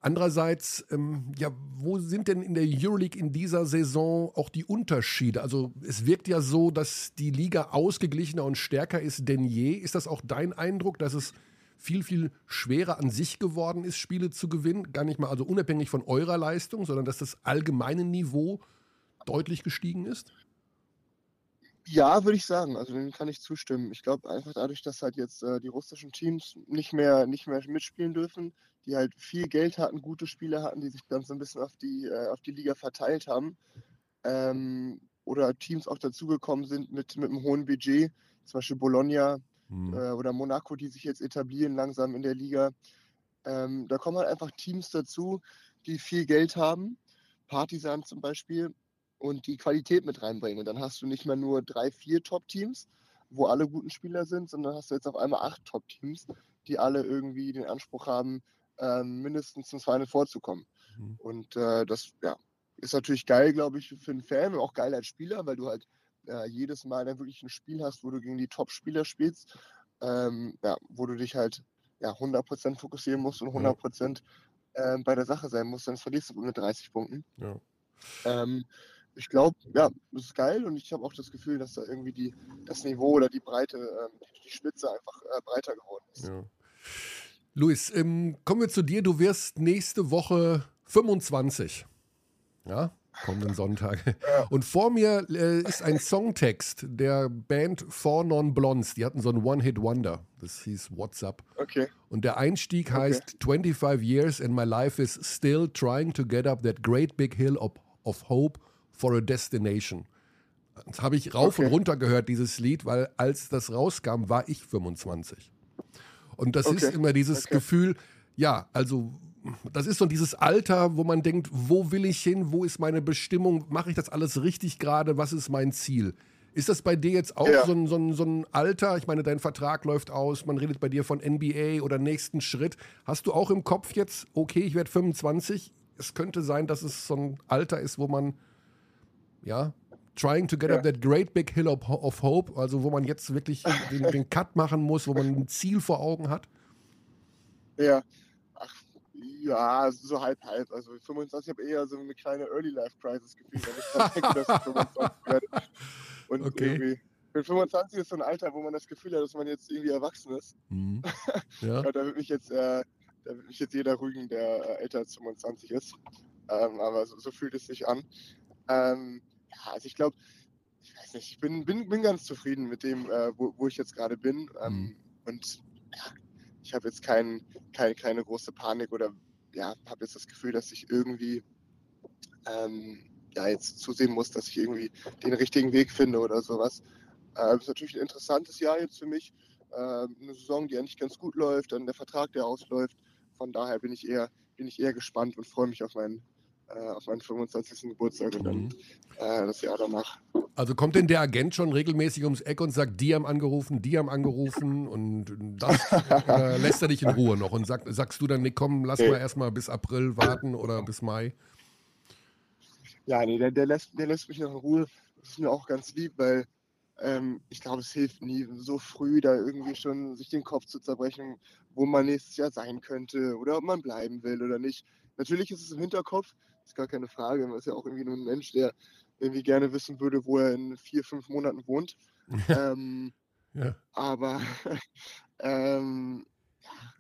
Andererseits, ähm, ja, wo sind denn in der Euroleague in dieser Saison auch die Unterschiede? Also es wirkt ja so, dass die Liga ausgeglichener und stärker ist denn je. Ist das auch dein Eindruck, dass es viel, viel schwerer an sich geworden ist, Spiele zu gewinnen? Gar nicht mal, also unabhängig von eurer Leistung, sondern dass das allgemeine Niveau deutlich gestiegen ist? Ja, würde ich sagen. Also dem kann ich zustimmen. Ich glaube einfach dadurch, dass halt jetzt äh, die russischen Teams nicht mehr, nicht mehr mitspielen dürfen, die halt viel Geld hatten, gute Spieler hatten, die sich dann so ein bisschen auf die, äh, auf die Liga verteilt haben. Ähm, oder Teams auch dazugekommen sind mit, mit einem hohen Budget, zum Beispiel Bologna hm. äh, oder Monaco, die sich jetzt etablieren langsam in der Liga. Ähm, da kommen halt einfach Teams dazu, die viel Geld haben. Partisan zum Beispiel, und die Qualität mit reinbringen. Und dann hast du nicht mehr nur drei, vier Top-Teams, wo alle guten Spieler sind, sondern hast du jetzt auf einmal acht Top-Teams, die alle irgendwie den Anspruch haben, ähm, mindestens zum Final vorzukommen. Mhm. Und äh, das ja, ist natürlich geil, glaube ich, für einen Fan und auch geil als Spieler, weil du halt äh, jedes Mal dann wirklich ein Spiel hast, wo du gegen die Top-Spieler spielst, ähm, ja, wo du dich halt ja, 100% fokussieren musst und 100% äh, bei der Sache sein musst, dann verlierst du mit 30 Punkten. Ja. Ähm, ich glaube, ja, das ist geil und ich habe auch das Gefühl, dass da irgendwie die, das Niveau oder die Breite, ähm, die Spitze einfach äh, breiter geworden ist. Ja. Luis, ähm, kommen wir zu dir. Du wirst nächste Woche 25. Ja, kommenden Sonntag. Und vor mir äh, ist ein Songtext der Band Four Non Blondes. Die hatten so ein One-Hit-Wonder. Das hieß What's Up. Okay. Und der Einstieg heißt 25 years and my life is still trying to get up that great big hill of, of hope for a destination. Das habe ich rauf Okay. und runter gehört, dieses Lied, weil als das rauskam, war ich 25. Und das ist Okay. immer dieses Okay. Gefühl, ja, also das ist so dieses Alter, wo man denkt, wo will ich hin, wo ist meine Bestimmung, mache ich das alles richtig gerade, was ist mein Ziel? Ist das bei dir jetzt auch Ja. so, ein, so, ein, so ein Alter? Ich meine, dein Vertrag läuft aus, man redet bei dir von NBA oder nächsten Schritt. Hast du auch im Kopf jetzt, okay, ich werde 25? Es könnte sein, dass es so ein Alter ist, wo man, ja, trying to get Ja. up that great big hill of, of hope, also wo man jetzt wirklich den, den Cut machen muss, wo man ein Ziel vor Augen hat? Ja. Ach, ja, so halb, halb. Also 25, ich habe eher so eine kleine Early Life Crisis gefühlt, wenn ich dran denke, dass ich 25 werde. Und Okay. irgendwie, für 25 ist so ein Alter, wo man das Gefühl hat, dass man jetzt irgendwie erwachsen ist. Mhm. Ja. Ja, da wird mich jetzt, äh, da wird mich jetzt jeder rügen, der äh, älter als 25 ist. Ähm, aber so, so fühlt es sich an. Ähm, ja, also ich glaube, ich weiß nicht, ich bin, bin, bin ganz zufrieden mit dem, äh, wo, wo ich jetzt gerade bin. Ähm, Mhm. Und ja, ich habe jetzt kein, kein, keine große Panik oder ja, habe jetzt das Gefühl, dass ich irgendwie ähm, ja, jetzt zusehen muss, dass ich irgendwie den richtigen Weg finde oder sowas. Äh, ist natürlich ein interessantes Jahr jetzt für mich. Äh, eine Saison, die eigentlich ganz gut läuft, dann der Vertrag, der ausläuft. Von daher bin ich eher, bin ich eher gespannt und freue mich auf meinen, äh, auf meinen 25. Geburtstag und dann Mhm. äh, das Jahr danach. Also kommt denn der Agent schon regelmäßig ums Eck und sagt, die haben angerufen, die haben angerufen und das oder lässt er dich in Ruhe noch und sagt, sagst du dann, nee, komm, lass Nee. mal erstmal bis April warten oder bis Mai? Ja, nee, der, der, lässt, der lässt mich noch in Ruhe. Das ist mir auch ganz lieb, weil ähm, ich glaube, es hilft nie, so früh da irgendwie schon sich den Kopf zu zerbrechen, wo man nächstes Jahr sein könnte oder ob man bleiben will oder nicht. Natürlich ist es im Hinterkopf, ist gar keine Frage. Man ist ja auch irgendwie nur ein Mensch, der irgendwie gerne wissen würde, wo er in vier, fünf Monaten wohnt. ähm, Ja. aber ähm,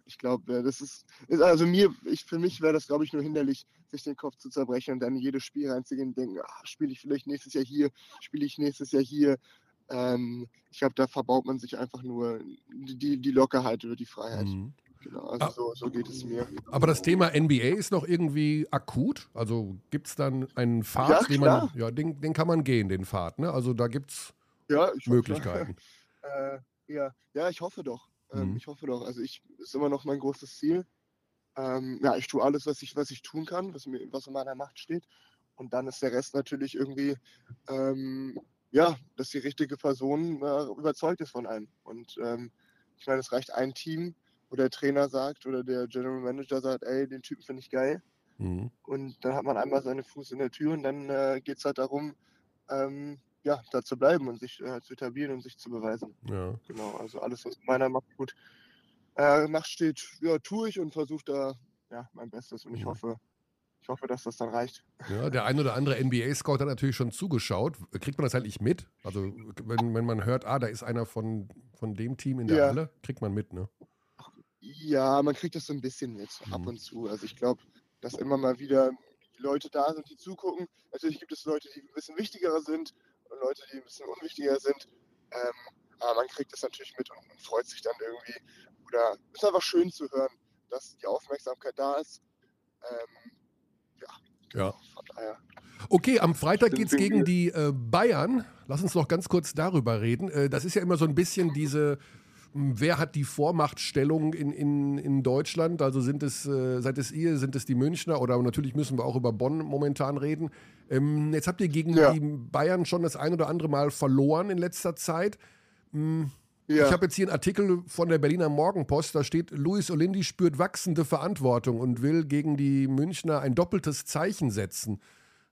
ich glaube, das ist, ist also mir, ich, für mich wäre das, glaube ich, nur hinderlich, sich den Kopf zu zerbrechen und dann in jedes Spiel reinzugehen und denken, ah, spiele ich vielleicht nächstes Jahr hier, spiele ich nächstes Jahr hier. Ähm, ich glaube, da verbaut man sich einfach nur die, die Lockerheit oder die Freiheit. Mhm. Genau, also Ah. so, so geht es mir. Aber das Thema NBA ist noch irgendwie akut. Also gibt es dann einen Pfad, Ja, den man, ja, den, den kann man gehen, den Pfad. Ne? Also da gibt es Ja, ich hoffe. Möglichkeiten. Äh, ja, ja, ich hoffe doch. Ähm, Mhm. Ich hoffe doch. Also ich ist immer noch mein großes Ziel. Ähm, ja, ich tue alles, was ich, was ich tun kann, was mir, was in meiner Macht steht. Und dann ist der Rest natürlich irgendwie, ähm, ja, dass die richtige Person äh, überzeugt ist von einem. Und ähm, ich meine, es reicht ein Team, wo der Trainer sagt oder der General Manager sagt, ey, den Typen finde ich geil. Mhm. Und dann hat man einmal seinen Fuß in der Tür und dann äh, geht es halt darum, ähm, ja, da zu bleiben und sich äh, zu etablieren und sich zu beweisen. Ja. Genau, also alles, was in meiner Macht gut äh, Macht steht, ja, tue ich und versuche da ja, mein Bestes. Und ich Mhm. hoffe, ich hoffe, dass das dann reicht. ja, der ein oder andere NBA-Scout hat natürlich schon zugeschaut. Kriegt man das eigentlich mit? Also wenn, wenn man hört, ah, da ist einer von, von dem Team in der Ja. Halle, kriegt man mit, ne? Ja, man kriegt das so ein bisschen mit, ab Mhm. und zu. Also ich glaube, dass immer mal wieder Leute da sind, die zugucken. Natürlich gibt es Leute, die ein bisschen wichtiger sind und Leute, die ein bisschen unwichtiger sind. Ähm, aber man kriegt das natürlich mit und, und freut sich dann irgendwie. Oder es ist einfach schön zu hören, dass die Aufmerksamkeit da ist. Ähm, ja, Ja. von daher. Okay, am Freitag geht es gegen die äh, Bayern. Lass uns noch ganz kurz darüber reden. Äh, das ist ja immer so ein bisschen diese, wer hat die Vormachtstellung in, in, in Deutschland? Also sind es, äh, seid es ihr, sind es die Münchner oder natürlich müssen wir auch über Bonn momentan reden. Ähm, jetzt habt ihr gegen Ja. die Bayern schon das ein oder andere Mal verloren in letzter Zeit. Mh, Ja. Ich habe jetzt hier einen Artikel von der Berliner Morgenpost, da steht, Luis Olindi spürt wachsende Verantwortung und will gegen die Münchner ein doppeltes Zeichen setzen.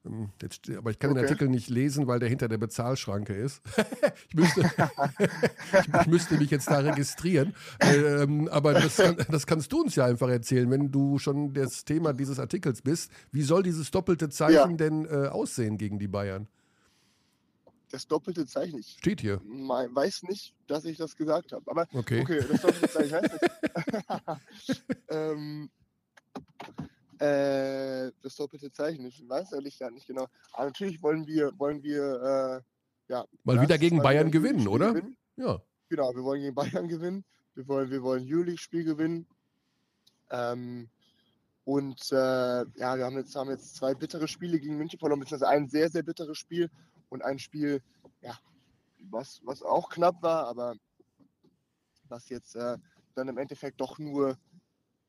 Ähm, aber ich kann okay. den Artikel nicht lesen, weil der hinter der Bezahlschranke ist. ich, müsste, ich, müsste mich jetzt da registrieren. Ähm, aber das, kann, das, kannst du uns ja einfach erzählen, wenn du schon das Thema dieses Artikels bist. Wie soll dieses doppelte Zeichen ja. denn äh, aussehen gegen die Bayern? Das doppelte Zeichen. Ich Steht hier. weiß nicht, dass ich das gesagt habe. Aber okay, okay das doppelte Zeichen heißt nicht. ähm, äh, das doppelte Zeichen. Ich weiß ehrlich gar nicht genau. Aber natürlich wollen wir, wollen wir äh, ja, mal wieder gegen Bayern gewinnen, oder? Gewinnen. Ja. Genau, wir wollen gegen Bayern gewinnen. Wir wollen, wir wollen Juli-Spiel gewinnen. Ähm, und äh, ja, wir haben jetzt, haben jetzt zwei bittere Spiele gegen München verloren, beziehungsweise ein sehr, sehr bitteres Spiel und ein Spiel, ja, was, was auch knapp war, aber was jetzt äh, dann im Endeffekt doch nur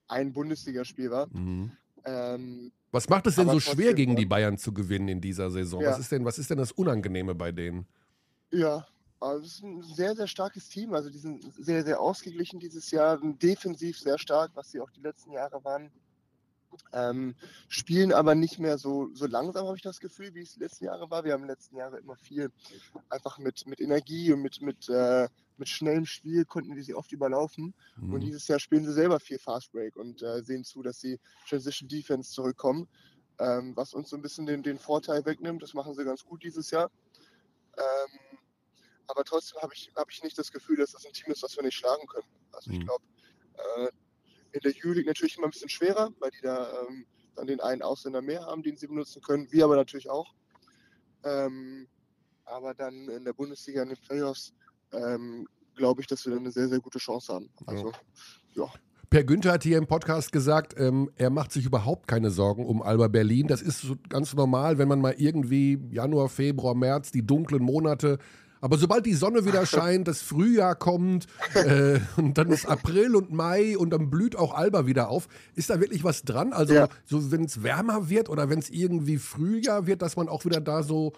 ein Bundesligaspiel war. Mhm. Ähm, was macht es denn so schwer, gegen die Bayern zu gewinnen in dieser Saison? Ja. Was, ist denn, was ist denn das Unangenehme bei denen? Ja, also es ist ein sehr, sehr starkes Team. Also die sind sehr, sehr ausgeglichen dieses Jahr, defensiv sehr stark, was sie auch die letzten Jahre waren. Ähm, spielen aber nicht mehr so, so langsam, habe ich das Gefühl, wie es die letzten Jahre war. Wir haben in den letzten Jahren immer viel einfach mit, mit Energie und mit, mit, äh, mit schnellem Spiel konnten wir sie oft überlaufen. Mhm. Und dieses Jahr spielen sie selber viel Fast Break und äh, sehen zu, dass sie Transition Defense zurückkommen, ähm, was uns so ein bisschen den, den Vorteil wegnimmt. Das machen sie ganz gut dieses Jahr. Ähm, aber trotzdem habe ich, hab ich nicht das Gefühl, dass das ein Team ist, das wir nicht schlagen können. Also ich mhm. glaube, äh, in der Jülich natürlich immer ein bisschen schwerer, weil die da ähm, dann den einen Ausländer mehr haben, den sie benutzen können. Wir aber natürlich auch. Ähm, aber dann in der Bundesliga in den Playoffs ähm, glaube ich, dass wir dann eine sehr, sehr gute Chance haben. Also, ja. Per Günther hat hier im Podcast gesagt, ähm, er macht sich überhaupt keine Sorgen um Alba Berlin. Das ist so ganz normal, wenn man mal irgendwie Januar, Februar, März, die dunklen Monate aber sobald die Sonne wieder scheint, das Frühjahr kommt äh, und dann ist April und Mai und dann blüht auch Alba wieder auf, ist da wirklich was dran? Also ja. so wenn es wärmer wird oder wenn es irgendwie Frühjahr wird, dass man auch wieder da so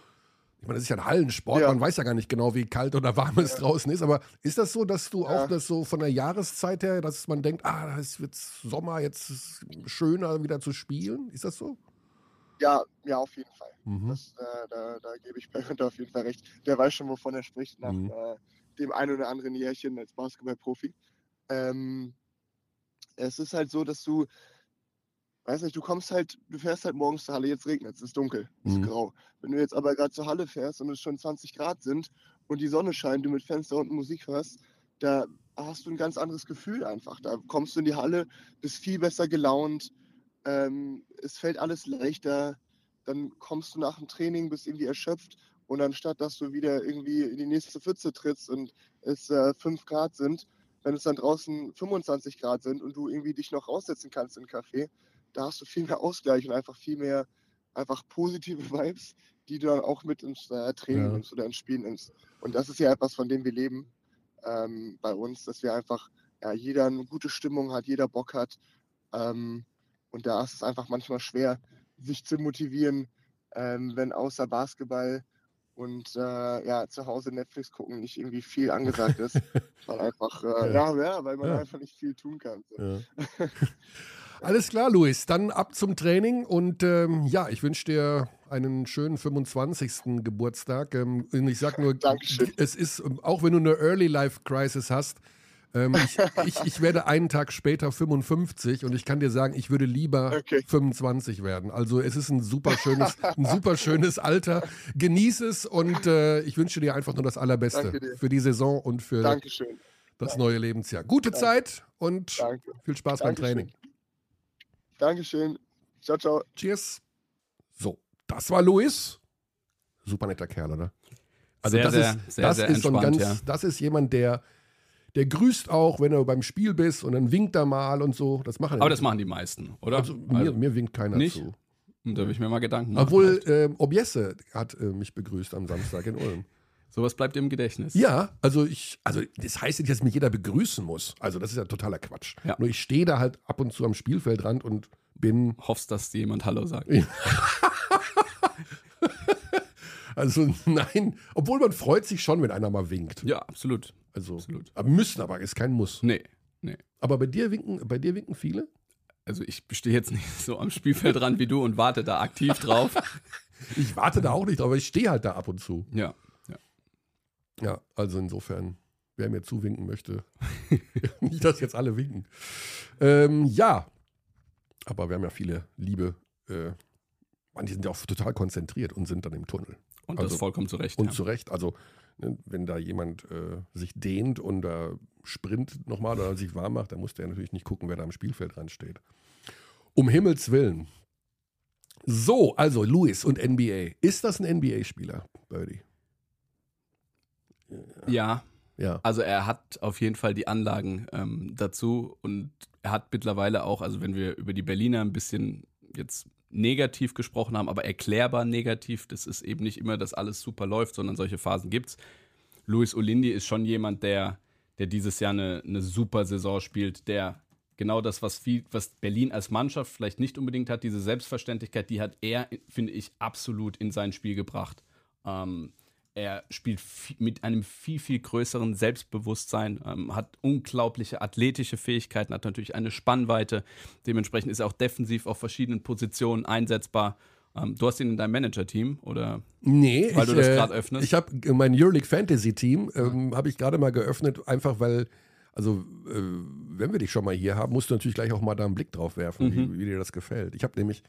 das ist ja ein Hallensport, ja. man weiß ja gar nicht genau, wie kalt oder warm es ja. draußen ist, aber ist das so, dass du auch das so von der Jahreszeit her, dass man denkt, ah, es wird Sommer, jetzt schöner wieder zu spielen? Ist das so? Ja, ja, auf jeden Fall. Mhm. Das, äh, da, da gebe ich Per Günther auf jeden Fall recht. Der weiß schon, wovon er spricht, nach mhm. äh, dem einen oder anderen Jährchen als Basketballprofi. Ähm, es ist halt so, dass du, weiß nicht, du kommst halt, du fährst halt morgens zur Halle, jetzt regnet es, ist dunkel, es ist mhm. grau. Wenn du jetzt aber gerade zur Halle fährst und es schon 20 Grad sind und die Sonne scheint, du mit Fenster und Musik hörst, da hast du ein ganz anderes Gefühl einfach. Da kommst du in die Halle, bist viel besser gelaunt, ähm, es fällt alles leichter, dann kommst du nach dem Training, bist irgendwie erschöpft und anstatt, dass du wieder irgendwie in die nächste Pfütze trittst und es äh, 5 Grad sind, wenn es dann draußen 25 Grad sind und du irgendwie dich noch raussetzen kannst in den Café, da hast du viel mehr Ausgleich und einfach viel mehr einfach positive Vibes, die du dann auch mit ins äh, Training ja. nimmst oder ins Spiel nimmst. Und das ist ja etwas, von dem wir leben ähm, bei uns, dass wir einfach, ja, jeder eine gute Stimmung hat, jeder Bock hat. Ähm, und da ist es einfach manchmal schwer, sich zu motivieren, ähm, wenn außer Basketball und äh, ja, zu Hause Netflix gucken nicht irgendwie viel angesagt ist. weil einfach, äh, ja. ja. Weil man ja. einfach nicht viel tun kann. So. Ja. Alles klar, Luis. Dann ab zum Training und ähm, ja, ich wünsche dir einen schönen 25. Geburtstag. Ähm, ich sag nur, Dankeschön. es ist, auch wenn du eine Early Life Crisis hast, ähm, ich, ich, ich, werde einen Tag später 55 und ich kann dir sagen, ich würde lieber okay. 25 werden. Also es ist ein super schönes, ein super schönes Alter. Genieß es und äh, ich wünsche dir einfach nur das Allerbeste für die Saison und für Dankeschön. das Danke. neue Lebensjahr. Gute Danke. Zeit und Danke. viel Spaß beim Training. Dankeschön. Ciao, ciao. Cheers. So, das war Luis. Super netter Kerl, oder? Also sehr, das sehr, ist, sehr, das sehr ist so ein ganz, ja. das ist jemand, der der grüßt auch, wenn du beim Spiel bist und dann winkt er mal und so. Das machen Aber das machen die meisten, oder? Also, mir, also, mir winkt keiner nicht? zu. Da habe ich mir mal Gedanken machen. Obwohl äh, Objesse hat äh, mich begrüßt am Samstag in Ulm. Sowas bleibt im Gedächtnis. Ja, also ich, also das heißt nicht, dass mich jeder begrüßen muss. Also das ist ja totaler Quatsch. Ja. Nur ich stehe da halt ab und zu am Spielfeldrand und bin. Hoffst, dass jemand Hallo sagt. also nein, obwohl man freut sich schon, wenn einer mal winkt. Ja, absolut. Also, Absolut. Aber müssen aber, ist kein Muss. Nee, nee. Aber bei dir winken, bei dir winken viele? Also ich stehe jetzt nicht so am Spielfeldrand wie du und warte da aktiv drauf. ich warte da auch nicht drauf, aber ich stehe halt da ab und zu. Ja. Ja, also insofern, wer mir zuwinken möchte, nicht, dass jetzt alle winken. Ähm, ja, aber wir haben ja viele liebe, äh, manche sind ja auch total konzentriert und sind dann im Tunnel. Und Also- das vollkommen zu Recht. Und ja. zu Recht, also ne, wenn da jemand äh, sich dehnt und da sprint nochmal oder sich warm macht, dann muss der natürlich nicht gucken, wer da am Spielfeld dran steht. Um Himmels Willen. So, also Luis und NBA. Ist das ein NBA-Spieler, Birdie? Ja, Ja. Also er hat auf jeden Fall die Anlagen ähm, dazu und er hat mittlerweile auch, also wenn wir über die Berliner ein bisschen jetzt negativ gesprochen haben, aber erklärbar negativ, das ist eben nicht immer, dass alles super läuft, sondern solche Phasen gibt's. Luis Olindi ist schon jemand, der, der dieses Jahr eine, eine super Saison spielt, der genau das, was, viel, was Berlin als Mannschaft vielleicht nicht unbedingt hat, diese Selbstverständlichkeit, die hat er, finde ich, absolut in sein Spiel gebracht. Ähm, er spielt mit einem viel, viel größeren Selbstbewusstsein, ähm, hat unglaubliche athletische Fähigkeiten, hat natürlich eine Spannweite. Dementsprechend ist er auch defensiv auf verschiedenen Positionen einsetzbar. Ähm, du hast ihn in deinem Manager-Team oder? Nee, Weil ich, du das äh, gerade öffnest? Ich habe mein Euroleague Fantasy Team ähm, habe ich gerade mal geöffnet, einfach weil, also äh, wenn wir dich schon mal hier haben, musst du natürlich gleich auch mal da einen Blick drauf werfen, Mhm. wie, wie dir das gefällt. Ich habe nämlich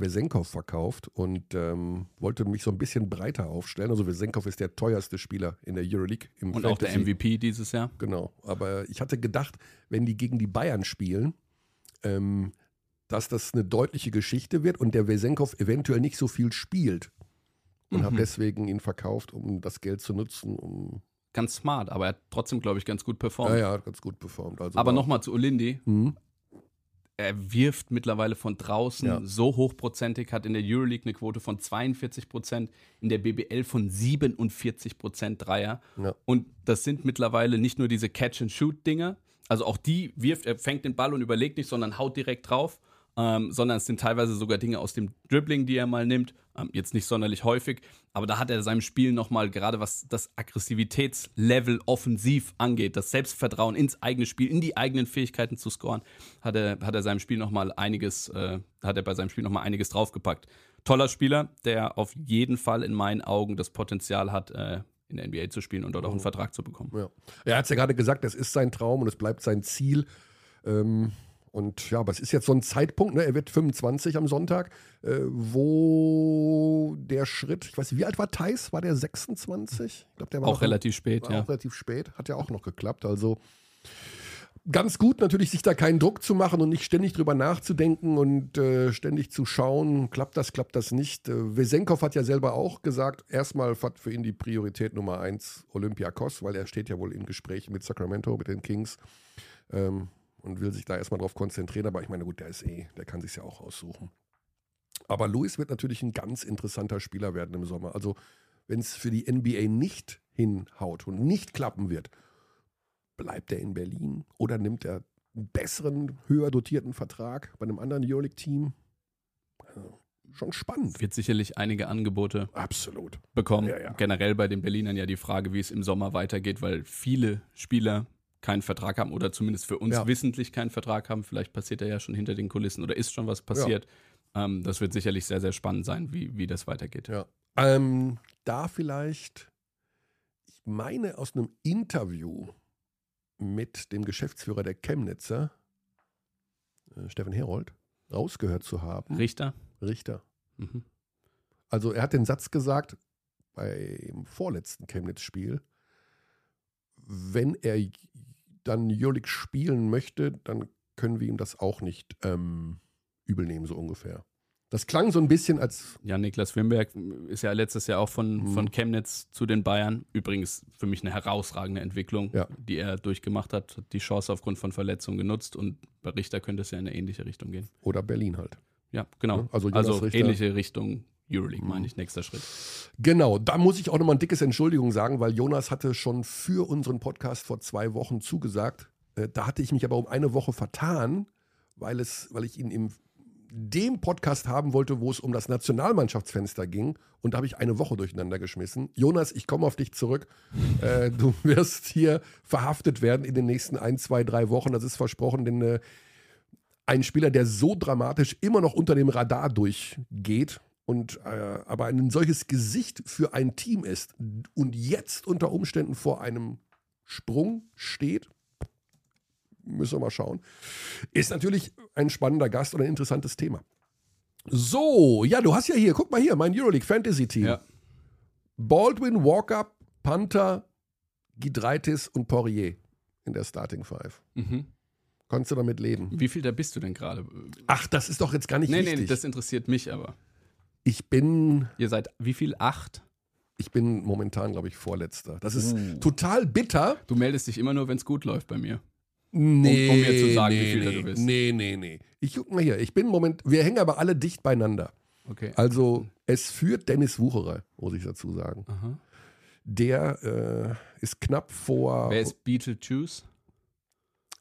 Wesenkov verkauft und ähm, wollte mich so ein bisschen breiter aufstellen. Also Wesenkov ist der teuerste Spieler in der Euroleague im Und auch der Fantasy. MVP dieses Jahr. Genau. Aber ich hatte gedacht, wenn die gegen die Bayern spielen, ähm, dass das eine deutliche Geschichte wird und der Wesenkov eventuell nicht so viel spielt. Und habe Mhm. deswegen ihn verkauft, um das Geld zu nutzen, um. Ganz smart, aber er hat trotzdem, glaube ich, ganz gut performt. Ja, ja, ganz gut performt. Also aber nochmal zu Olindi. Mhm. Er wirft mittlerweile von draußen Ja. so hochprozentig, hat in der Euroleague eine Quote von 42 Prozent, in der BBL von 47 Prozent Dreier. Ja. Und das sind mittlerweile nicht nur diese Catch-and-Shoot-Dinger, also auch die wirft, er fängt den Ball und überlegt nicht, sondern haut direkt drauf, ähm, sondern es sind teilweise sogar Dinge aus dem Dribbling, die er mal nimmt. Ähm, jetzt nicht sonderlich häufig, aber da hat er seinem Spiel nochmal, gerade was das Aggressivitätslevel offensiv angeht, das Selbstvertrauen ins eigene Spiel, in die eigenen Fähigkeiten zu scoren, hat er, hat er seinem Spiel nochmal einiges, äh, hat er bei seinem Spiel nochmal einiges draufgepackt. Toller Spieler, der auf jeden Fall in meinen Augen das Potenzial hat, äh, in der NBA zu spielen und dort auch einen Vertrag zu bekommen. Ja. Er hat es ja gerade gesagt, das ist sein Traum und es bleibt sein Ziel. Ähm, und ja, aber es ist jetzt so ein Zeitpunkt, ne? er wird 25 am Sonntag, äh, wo der Schritt, ich weiß nicht, wie alt war Thais? War der 26? Ich glaube, der war Auch noch- relativ spät, war ja. auch relativ spät, hat ja auch noch geklappt. Also ganz gut natürlich, sich da keinen Druck zu machen und nicht ständig drüber nachzudenken und äh, ständig zu schauen, klappt das, klappt das nicht. Äh, Wesenkov hat ja selber auch gesagt, erstmal hat für ihn die Priorität Nummer eins Olympiakos, weil er steht ja wohl in Gesprächen mit Sacramento, mit den Kings ähm, und will sich da erstmal drauf konzentrieren. Aber ich meine, gut, der ist eh, der kann sich ja auch aussuchen. Aber Luis wird natürlich ein ganz interessanter Spieler werden im Sommer. Also wenn es für die NBA nicht hinhaut und nicht klappen wird, bleibt er in Berlin oder nimmt er einen besseren, höher dotierten Vertrag bei einem anderen Euroleague-Team? Also, schon spannend. Wird sicherlich einige Angebote Absolut. bekommen. Ja, ja. Generell bei den Berlinern ja die Frage, wie es im Sommer weitergeht, weil viele Spieler keinen Vertrag haben oder zumindest für uns Ja. wissentlich keinen Vertrag haben. Vielleicht passiert da ja schon hinter den Kulissen oder ist schon was passiert. Ähm, das wird sicherlich sehr, sehr spannend sein, wie, wie das weitergeht. Ja. Ähm, da vielleicht, ich meine aus einem Interview mit dem Geschäftsführer der Chemnitzer, äh, Steffen Herold, rausgehört zu haben. Richter? Richter. Mhm. Also er hat den Satz gesagt beim vorletzten Chemnitz-Spiel, wenn er dann Euroleague spielen möchte, dann können wir ihm das auch nicht ähm, übel nehmen, so ungefähr. Das klang so ein bisschen als, Ja, Niklas Wimberg ist ja letztes Jahr auch von, Mhm. von Chemnitz zu den Bayern. Übrigens für mich eine herausragende Entwicklung, Ja. die er durchgemacht hat. Hat die Chance aufgrund von Verletzungen genutzt und bei Richter könnte es ja in eine ähnliche Richtung gehen. oder Berlin halt. Ja, genau. Ja, also Also, Richter- ähnliche Richtung Euroleague, Mhm. meine ich, nächster Schritt. Genau, da muss ich auch nochmal ein dickes Entschuldigung sagen, weil Jonas hatte schon für unseren Podcast vor zwei Wochen zugesagt. Äh, da hatte ich mich aber um eine Woche vertan, weil, es, weil ich ihn in dem Podcast haben wollte, wo es um das Nationalmannschaftsfenster ging. Und da habe ich eine Woche durcheinander geschmissen. Jonas, ich komme auf dich zurück. äh, du wirst hier verhaftet werden in den nächsten ein, zwei, drei Wochen. Das ist versprochen, denn äh, ein Spieler, der so dramatisch immer noch unter dem Radar durchgeht, und äh, aber ein solches Gesicht für ein Team ist und jetzt unter Umständen vor einem Sprung steht, müssen wir mal schauen, ist natürlich ein spannender Gast und ein interessantes Thema. So, ja, du hast ja hier, guck mal hier, mein Euroleague Fantasy Team. Ja. Baldwin, Walker, Panther, Gidreitis und Poirier in der Starting Five. Mhm. Konntest du damit leben? Wie viel da bist du denn gerade? Ach, das ist doch jetzt gar nicht Nee, wichtig. nee, das interessiert mich aber. Ich bin, Ihr seid wie viel? Acht? ich bin momentan, glaube ich, Vorletzter. Das ist Uh. total bitter. Du meldest dich immer nur, wenn es gut läuft bei mir. Nee, um mir zu sagen, nee, wie viel nee, du bist. Nee, nee, nee. Ich guck mal hier. Ich bin moment, wir hängen aber alle dicht beieinander. Okay. Also, es führt Dennis Wucherer, muss ich dazu sagen. Aha. Der äh, ist knapp vor Wer ist Beetlejuice?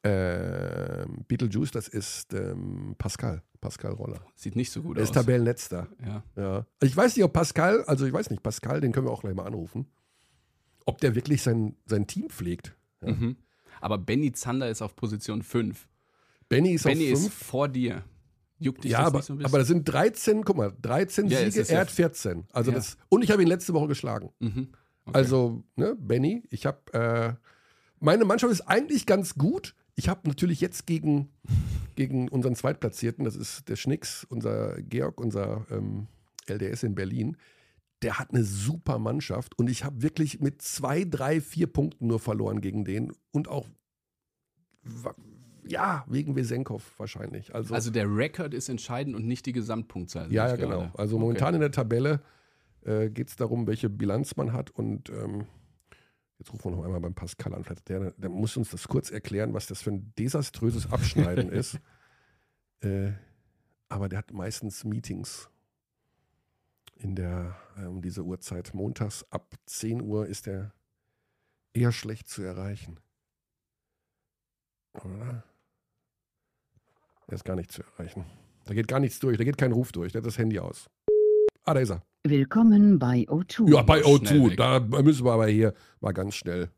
Ähm, Beetlejuice, das ist ähm, Pascal, Pascal Roller. Sieht nicht so gut Der aus. ist Tabellenletzter. ja. Ja. Ich weiß nicht, ob Pascal, also ich weiß nicht, Pascal, den können wir auch gleich mal anrufen, ob der wirklich sein, sein Team pflegt. Ja. Mhm. Aber Benny Zander ist auf Position 5. Benny ist Benny auf ist 5. vor dir. Juckt dich Ja, das aber, nicht so ein bisschen? aber das sind 13, guck mal, 13 Ja, Siege, ist er hat 14. Also das, und ich habe ihn letzte Woche geschlagen. mhm. okay. Also, ne, Benny, ich habe, äh, meine Mannschaft ist eigentlich ganz gut. Ich habe natürlich jetzt gegen, gegen unseren Zweitplatzierten, das ist der Schnicks, unser Georg, unser ähm, LDS in Berlin, der hat eine super Mannschaft und ich habe wirklich mit zwei, drei, vier Punkten nur verloren gegen den und auch, ja, wegen Wesenkov wahrscheinlich. Also, Also der Rekord ist entscheidend und nicht die Gesamtpunktzahl. ja, ja, genau. Also Okay. momentan in der Tabelle äh, geht es darum, welche Bilanz man hat und ähm, jetzt rufen wir noch einmal beim Pascal an. Vielleicht der, der muss uns das kurz erklären, was das für ein desaströses Abschneiden ist. Äh, aber der hat meistens Meetings in der, äh, um diese Uhrzeit. Montags ab 10 Uhr ist er eher schlecht zu erreichen. Oder? Er ist gar nicht zu erreichen. Da geht gar nichts durch, da geht kein Ruf durch, der hat das Handy aus. Ah, da ist er. Willkommen bei O2. Ja, bei schnell O2, weg. da müssen wir aber hier mal ganz schnell.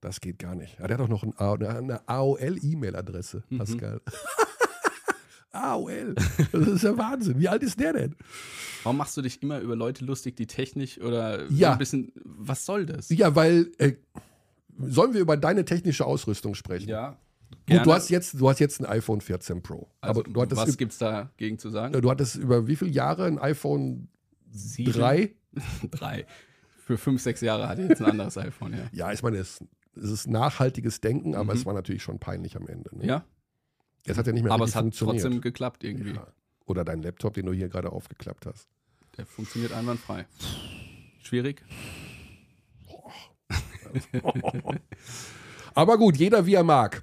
Das geht gar nicht. Ja, der hat doch noch eine, AOL-E-Mail-Adresse, Mhm. Pascal. AOL. Das ist ja Wahnsinn. Wie alt ist der denn? Warum machst du dich immer über Leute lustig, die technisch oder so Ja. ein bisschen. Was soll das? Ja, weil äh, sollen wir über deine technische Ausrüstung sprechen? Ja. Gut, gerne. du hast jetzt, du hast jetzt ein iPhone 14 Pro. also, aber du hattest, was gibt's dagegen zu sagen? du hattest über wie viele Jahre ein iPhone Sieben? 3? Drei. Für fünf, sechs Jahre hatte ich jetzt ein anderes iPhone, ja. Ja, ich meine, es, es ist nachhaltiges Denken, aber Mhm. es war natürlich schon peinlich am Ende. Ne? Ja, Es hat ja nicht mehr aber es hat trotzdem geklappt irgendwie. Ja. Oder dein Laptop, den du hier gerade aufgeklappt hast. Der funktioniert einwandfrei. Schwierig? Aber gut, jeder wie er mag.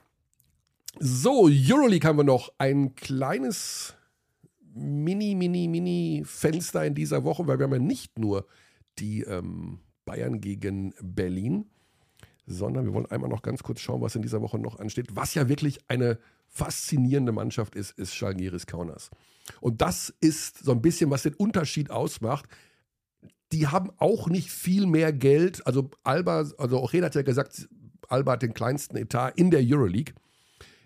So, Euroleague haben wir noch ein kleines Mini, Mini, Mini Fenster in dieser Woche, weil wir haben ja nicht nur die ähm, Bayern gegen Berlin, sondern wir wollen einmal noch ganz kurz schauen, was in dieser Woche noch ansteht. Was ja wirklich eine faszinierende Mannschaft ist, ist Schalgiris Kaunas. Und das ist so ein bisschen, was den Unterschied ausmacht. Die haben auch nicht viel mehr Geld. Also Alba, also auch Red hat ja gesagt, Alba hat den kleinsten Etat in der Euroleague.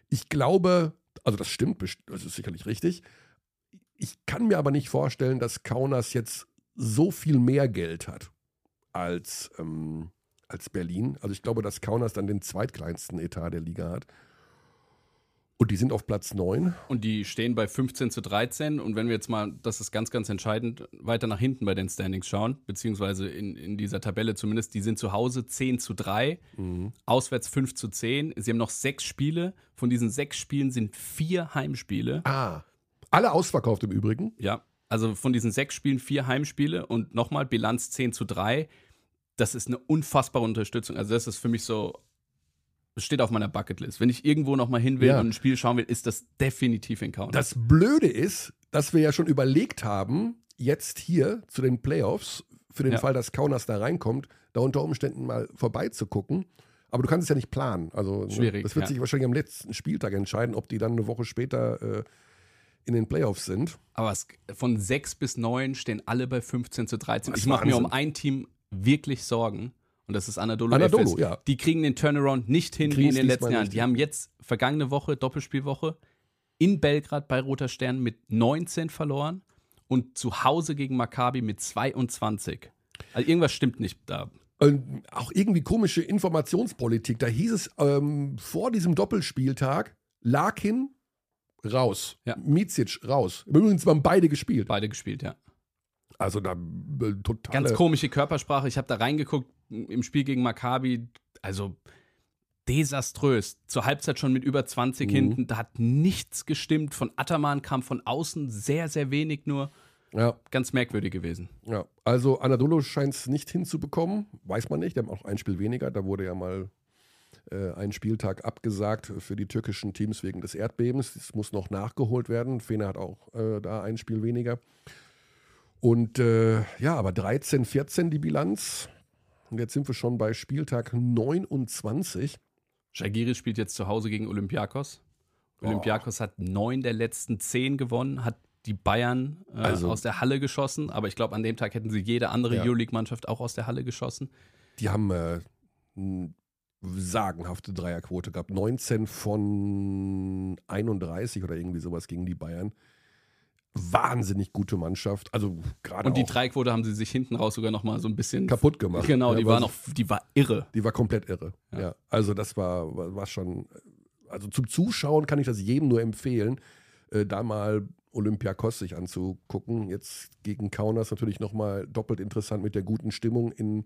Ich glaube, also das stimmt, das ist sicherlich richtig. Ich kann mir aber nicht vorstellen, dass Kaunas jetzt so viel mehr Geld hat als, ähm, als Berlin. Also ich glaube, dass Kaunas dann den zweitkleinsten Etat der Liga hat. Und die sind auf Platz 9. Und die stehen bei 15 zu 13. Und wenn wir jetzt mal, das ist ganz, ganz entscheidend, weiter nach hinten bei den Standings schauen, beziehungsweise in, in dieser Tabelle zumindest, die sind zu Hause 10 zu 3, auswärts 5 zu 10. Sie haben noch sechs Spiele. Von diesen sechs Spielen sind vier Heimspiele. Ah, alle ausverkauft im Übrigen. Ja, also von diesen sechs Spielen vier Heimspiele und nochmal Bilanz 10 zu 3. Das ist eine unfassbare Unterstützung. Also das ist für mich so, das steht auf meiner Bucketlist. Wenn ich irgendwo nochmal hin will Ja. und ein Spiel schauen will, ist das definitiv in Count. Das Blöde ist, dass wir ja schon überlegt haben, jetzt hier zu den Playoffs, für den Ja. Fall, dass Kaunas da reinkommt, da unter Umständen mal vorbeizugucken. Aber du kannst es ja nicht planen. Also ne, Schwierig, das wird ja. sich wahrscheinlich am letzten Spieltag entscheiden, ob die dann eine Woche später äh, in den Playoffs sind. Aber es, von 6 bis 9 stehen alle bei 15 zu 13. Das Ich mache mir um ein Team wirklich Sorgen. Und das ist Anadolu, Anadolu, Efes. ja. Die kriegen den Turnaround nicht hin wie in den letzten Jahren. Die haben jetzt vergangene Woche, Doppelspielwoche, in Belgrad bei Roter Stern mit 19 verloren. und zu Hause gegen Maccabi mit 22. Also irgendwas stimmt nicht da. Und auch irgendwie komische Informationspolitik. Da hieß es ähm, vor diesem Doppelspieltag, Larkin raus, Ja. Micic raus. Übrigens haben beide gespielt. Beide gespielt, ja. Also da äh, total. Ganz komische Körpersprache. Ich habe da reingeguckt im Spiel gegen Maccabi. Also desaströs. Zur Halbzeit schon mit über 20 Mhm. hinten. Da hat nichts gestimmt. Von Ataman kam von außen sehr, sehr wenig nur. Ja, Ganz merkwürdig gewesen. ja. Also Anadolu scheint es nicht hinzubekommen. Weiß man nicht. Die haben auch ein Spiel weniger. Da wurde ja mal äh, ein Spieltag abgesagt für die türkischen Teams wegen des Erdbebens. Das muss noch nachgeholt werden. Fener hat auch äh, da ein Spiel weniger. Und äh, ja, aber 13, 14 die Bilanz. Und jetzt sind wir schon bei Spieltag 29. Shagiri spielt jetzt zu Hause gegen Olympiakos. Olympiakos hat neun der letzten zehn gewonnen, hat die Bayern äh, Also- aus der Halle geschossen. Aber ich glaube, an dem Tag hätten sie jede andere Ja. Euroleague-Mannschaft auch aus der Halle geschossen. Die haben äh, sagenhafte Dreierquote gehabt. 19 von 31 oder irgendwie sowas gegen die Bayern. Wahnsinnig gute Mannschaft. Also gerade Und die auch Dreiquote haben sie sich hinten raus sogar noch mal so ein bisschen kaputt gemacht. Genau, Ja, die war noch, die war irre. Die war komplett irre. Ja. Ja. Also das war, war, war schon. Also zum Zuschauen kann ich das jedem nur empfehlen, äh, da mal Olympiakos sich anzugucken. Jetzt gegen Kaunas natürlich nochmal doppelt interessant mit der guten Stimmung in,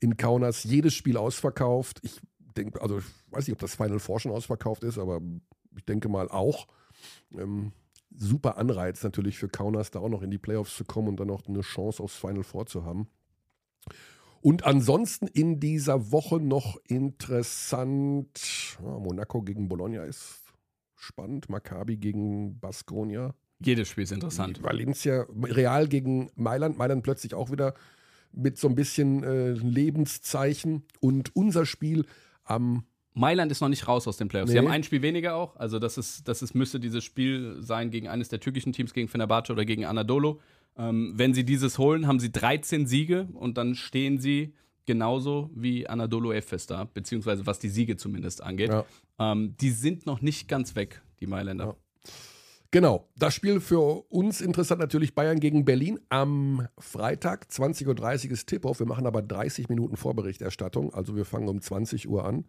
in Kaunas. Jedes Spiel ausverkauft. Ich denke, also ich weiß nicht, ob das Final Four schon ausverkauft ist, aber ich denke mal auch. Ähm, super Anreiz natürlich für Kaunas, da auch noch in die Playoffs zu kommen und dann noch eine Chance aufs Final Four zu haben. Und ansonsten in dieser Woche noch interessant. Ja, Monaco gegen Bologna ist spannend. Maccabi gegen Baskonia. Jedes Spiel ist interessant. Valencia, Real gegen Mailand. Mailand plötzlich auch wieder mit so ein bisschen äh, Lebenszeichen. Und unser Spiel am. Mailand ist noch nicht raus aus den Playoffs. Sie Nee. haben ein Spiel weniger auch. Also das ist, das ist, müsste dieses Spiel sein gegen eines der türkischen Teams, gegen Fenerbahce oder gegen Anadolu. Ähm, wenn sie dieses holen, haben sie 13 Siege und dann stehen sie genauso wie Anadolu Efes da, beziehungsweise was die Siege zumindest angeht. Ja. Ähm, die sind noch nicht ganz weg, die Mailänder. Ja. Genau, das Spiel für uns interessant natürlich Bayern gegen Berlin am Freitag, 20.30 Uhr ist Tip-Off. Wir machen aber 30 Minuten Vorberichterstattung, also wir fangen um 20 Uhr an.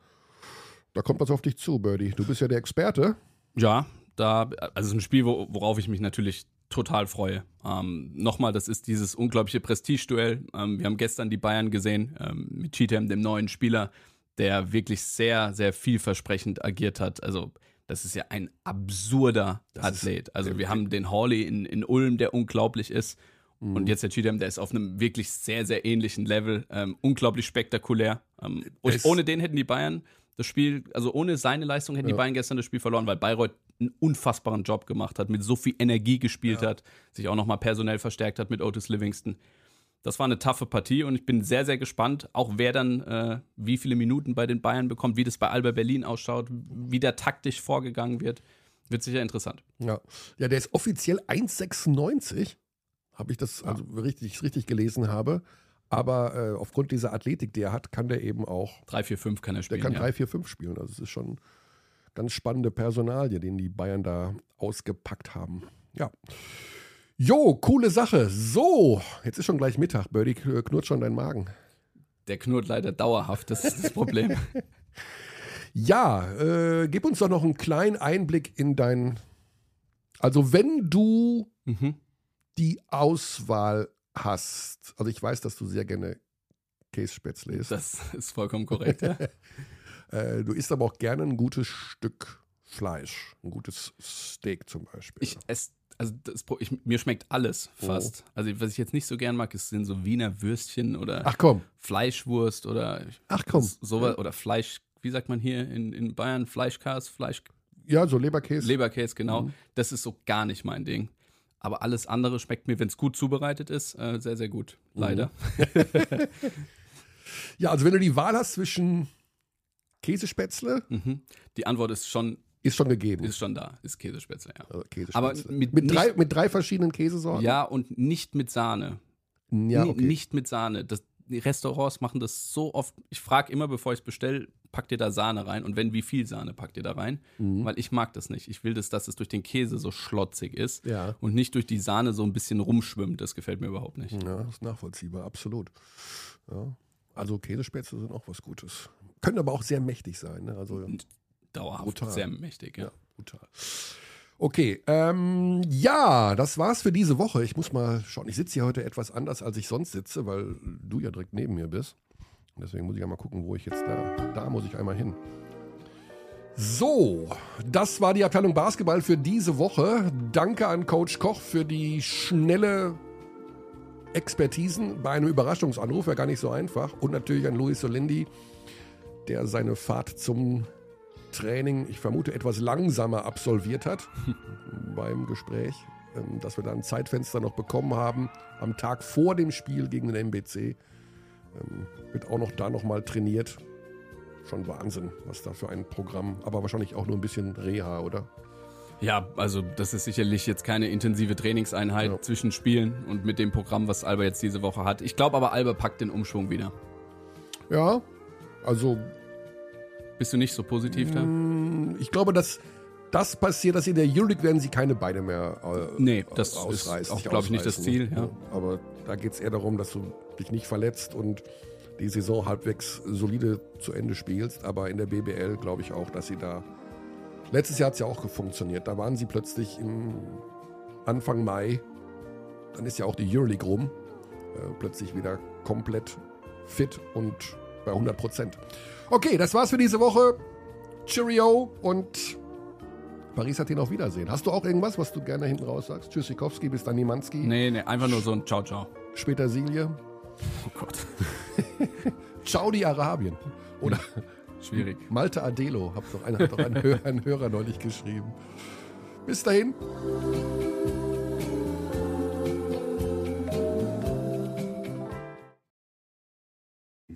Da kommt was auf dich zu, Birdie. Du bist ja der Experte. Ja, da, also es ist ein Spiel, wo, worauf ich mich natürlich total freue. Ähm, Nochmal, das ist dieses unglaubliche Prestigeduell. Ähm, wir haben gestern die Bayern gesehen ähm, mit Cheatham, dem neuen Spieler, der wirklich sehr, sehr vielversprechend agiert hat. Also das ist ja ein absurder Das Athlet. Also wir haben den Hawley in, in Ulm, der unglaublich ist. Mhm. Und jetzt der Cheatham, der ist auf einem wirklich sehr, sehr ähnlichen Level. Ähm, unglaublich spektakulär. Ähm, ohne den hätten die Bayern das Spiel, also ohne seine Leistung hätten Ja. die Bayern gestern das Spiel verloren, weil Bayreuth einen unfassbaren Job gemacht hat, mit so viel Energie gespielt hat, sich auch nochmal personell verstärkt hat mit Otis Livingston. Das war eine taffe Partie und ich bin sehr, sehr gespannt, auch wer dann äh, wie viele Minuten bei den Bayern bekommt, wie das bei Alba Berlin ausschaut, wie da taktisch vorgegangen wird. Wird sicher interessant. Ja, ja der ist offiziell 1,96. Habe ich das, also richtig, ich richtig gelesen habe. Aber äh, aufgrund dieser Athletik, die er hat, kann der eben auch 3, 4, 5 kann er Der spielen. kann ja. 3, 4, 5 spielen. Also es ist schon ganz spannende Personalie, den die Bayern da ausgepackt haben. Ja. Jo, coole Sache. So, jetzt ist schon gleich Mittag. Birdie kn- knurrt schon dein Magen. Der knurrt leider dauerhaft, das ist das Problem. Ja, äh, gib uns doch noch einen kleinen Einblick in dein. Also, wenn du mhm. die Auswahl hast, also ich weiß, dass du sehr gerne Kässpätzle isst. Das ist vollkommen korrekt. Ja. Äh, du isst aber auch gerne ein gutes Stück Fleisch, ein gutes Steak zum Beispiel. Ich esse, also das, ich, mir schmeckt alles fast. Also was ich jetzt nicht so gern mag, ist, sind so Wiener Würstchen oder Ach komm, Fleischwurst oder ach komm. sowas oder Fleisch, wie sagt man hier in, in Bayern, Fleischkas, Fleisch, Ja, so Leberkäse. Leberkäse, genau. Das ist so gar nicht mein Ding. Aber alles andere schmeckt mir, wenn es gut zubereitet ist, äh, sehr, sehr gut. Leider. ja, also wenn du die Wahl hast zwischen Käsespätzle, Mhm. Die Antwort ist schon, ist schon gegeben. ist schon da, ist Käsespätzle, ja. Also Käsespätzle. Aber mit mit, drei, nicht- mit drei verschiedenen Käsesorten? Ja, und nicht mit Sahne. ja okay. Nicht mit Sahne. Das, die Restaurants machen das so oft. Ich frage immer, bevor ich es bestelle, packt ihr da Sahne rein und wenn, wie viel Sahne packt ihr da rein? Mhm. Weil ich mag das nicht. Ich will das, dass es durch den Käse so schlotzig ist Ja. und nicht durch die Sahne so ein bisschen rumschwimmt. Das gefällt mir überhaupt nicht. Ja, das ist nachvollziehbar, absolut. Ja. Also Käsespätzle sind auch was Gutes. Können aber auch sehr mächtig sein. Ne? Also Dauerhaft, Brutal. sehr mächtig. Ja. Ja, brutal. Okay, ähm, ja, das war's für diese Woche. Ich muss mal schauen. Ich sitze hier heute etwas anders, als ich sonst sitze, weil du ja direkt neben mir bist. Und deswegen muss ich ja mal gucken, wo ich jetzt da. Da muss ich einmal hin. So, das war die Abteilung Basketball für diese Woche. Danke an Coach Koch für die schnelle Expertisen bei einem Überraschungsanruf, war gar nicht so einfach. Und natürlich an Luis Solendi, der seine Fahrt zum Training, ich vermute, etwas langsamer absolviert hat beim Gespräch, ähm, dass wir da ein Zeitfenster noch bekommen haben am Tag vor dem Spiel gegen den MBC. Ähm, wird auch noch da nochmal trainiert. Schon Wahnsinn, was da für ein Programm, aber wahrscheinlich auch nur ein bisschen Reha, oder? Ja, also das ist sicherlich jetzt keine intensive Trainingseinheit Ja. zwischen Spielen und mit dem Programm, was Alba jetzt diese Woche hat. Ich glaube aber, Alba packt den Umschwung wieder. Ja, also Bist du nicht so positiv da? Mm, Ich glaube, dass das passiert, dass in der Euroleague werden sie keine Beine mehr äh, Nee, das ist auch, glaube ich, nicht das Ziel, ja. Aber da geht es eher darum, dass du dich nicht verletzt und die Saison halbwegs solide zu Ende spielst. Aber in der BBL glaube ich auch, dass sie da. Letztes Jahr hat es ja auch funktioniert. Da waren sie plötzlich im Anfang Mai. Dann ist ja auch die Euroleague rum. Äh, plötzlich wieder komplett fit und bei 100 Prozent. Okay, das war's für diese Woche. Cheerio und Paris hat ihn auf Wiedersehen. Hast du auch irgendwas, was du gerne hinten raus sagst? Tschüssikowski, bis dann Niemanski. Nee, nee, einfach nur so ein Ciao, ciao. Später Silje. Oh Gott, Saudi Arabien. Oder schwierig. Malte Adelo. Hat doch, einer, hat doch ein, Hör, ein Hörer neulich geschrieben. Bis dahin.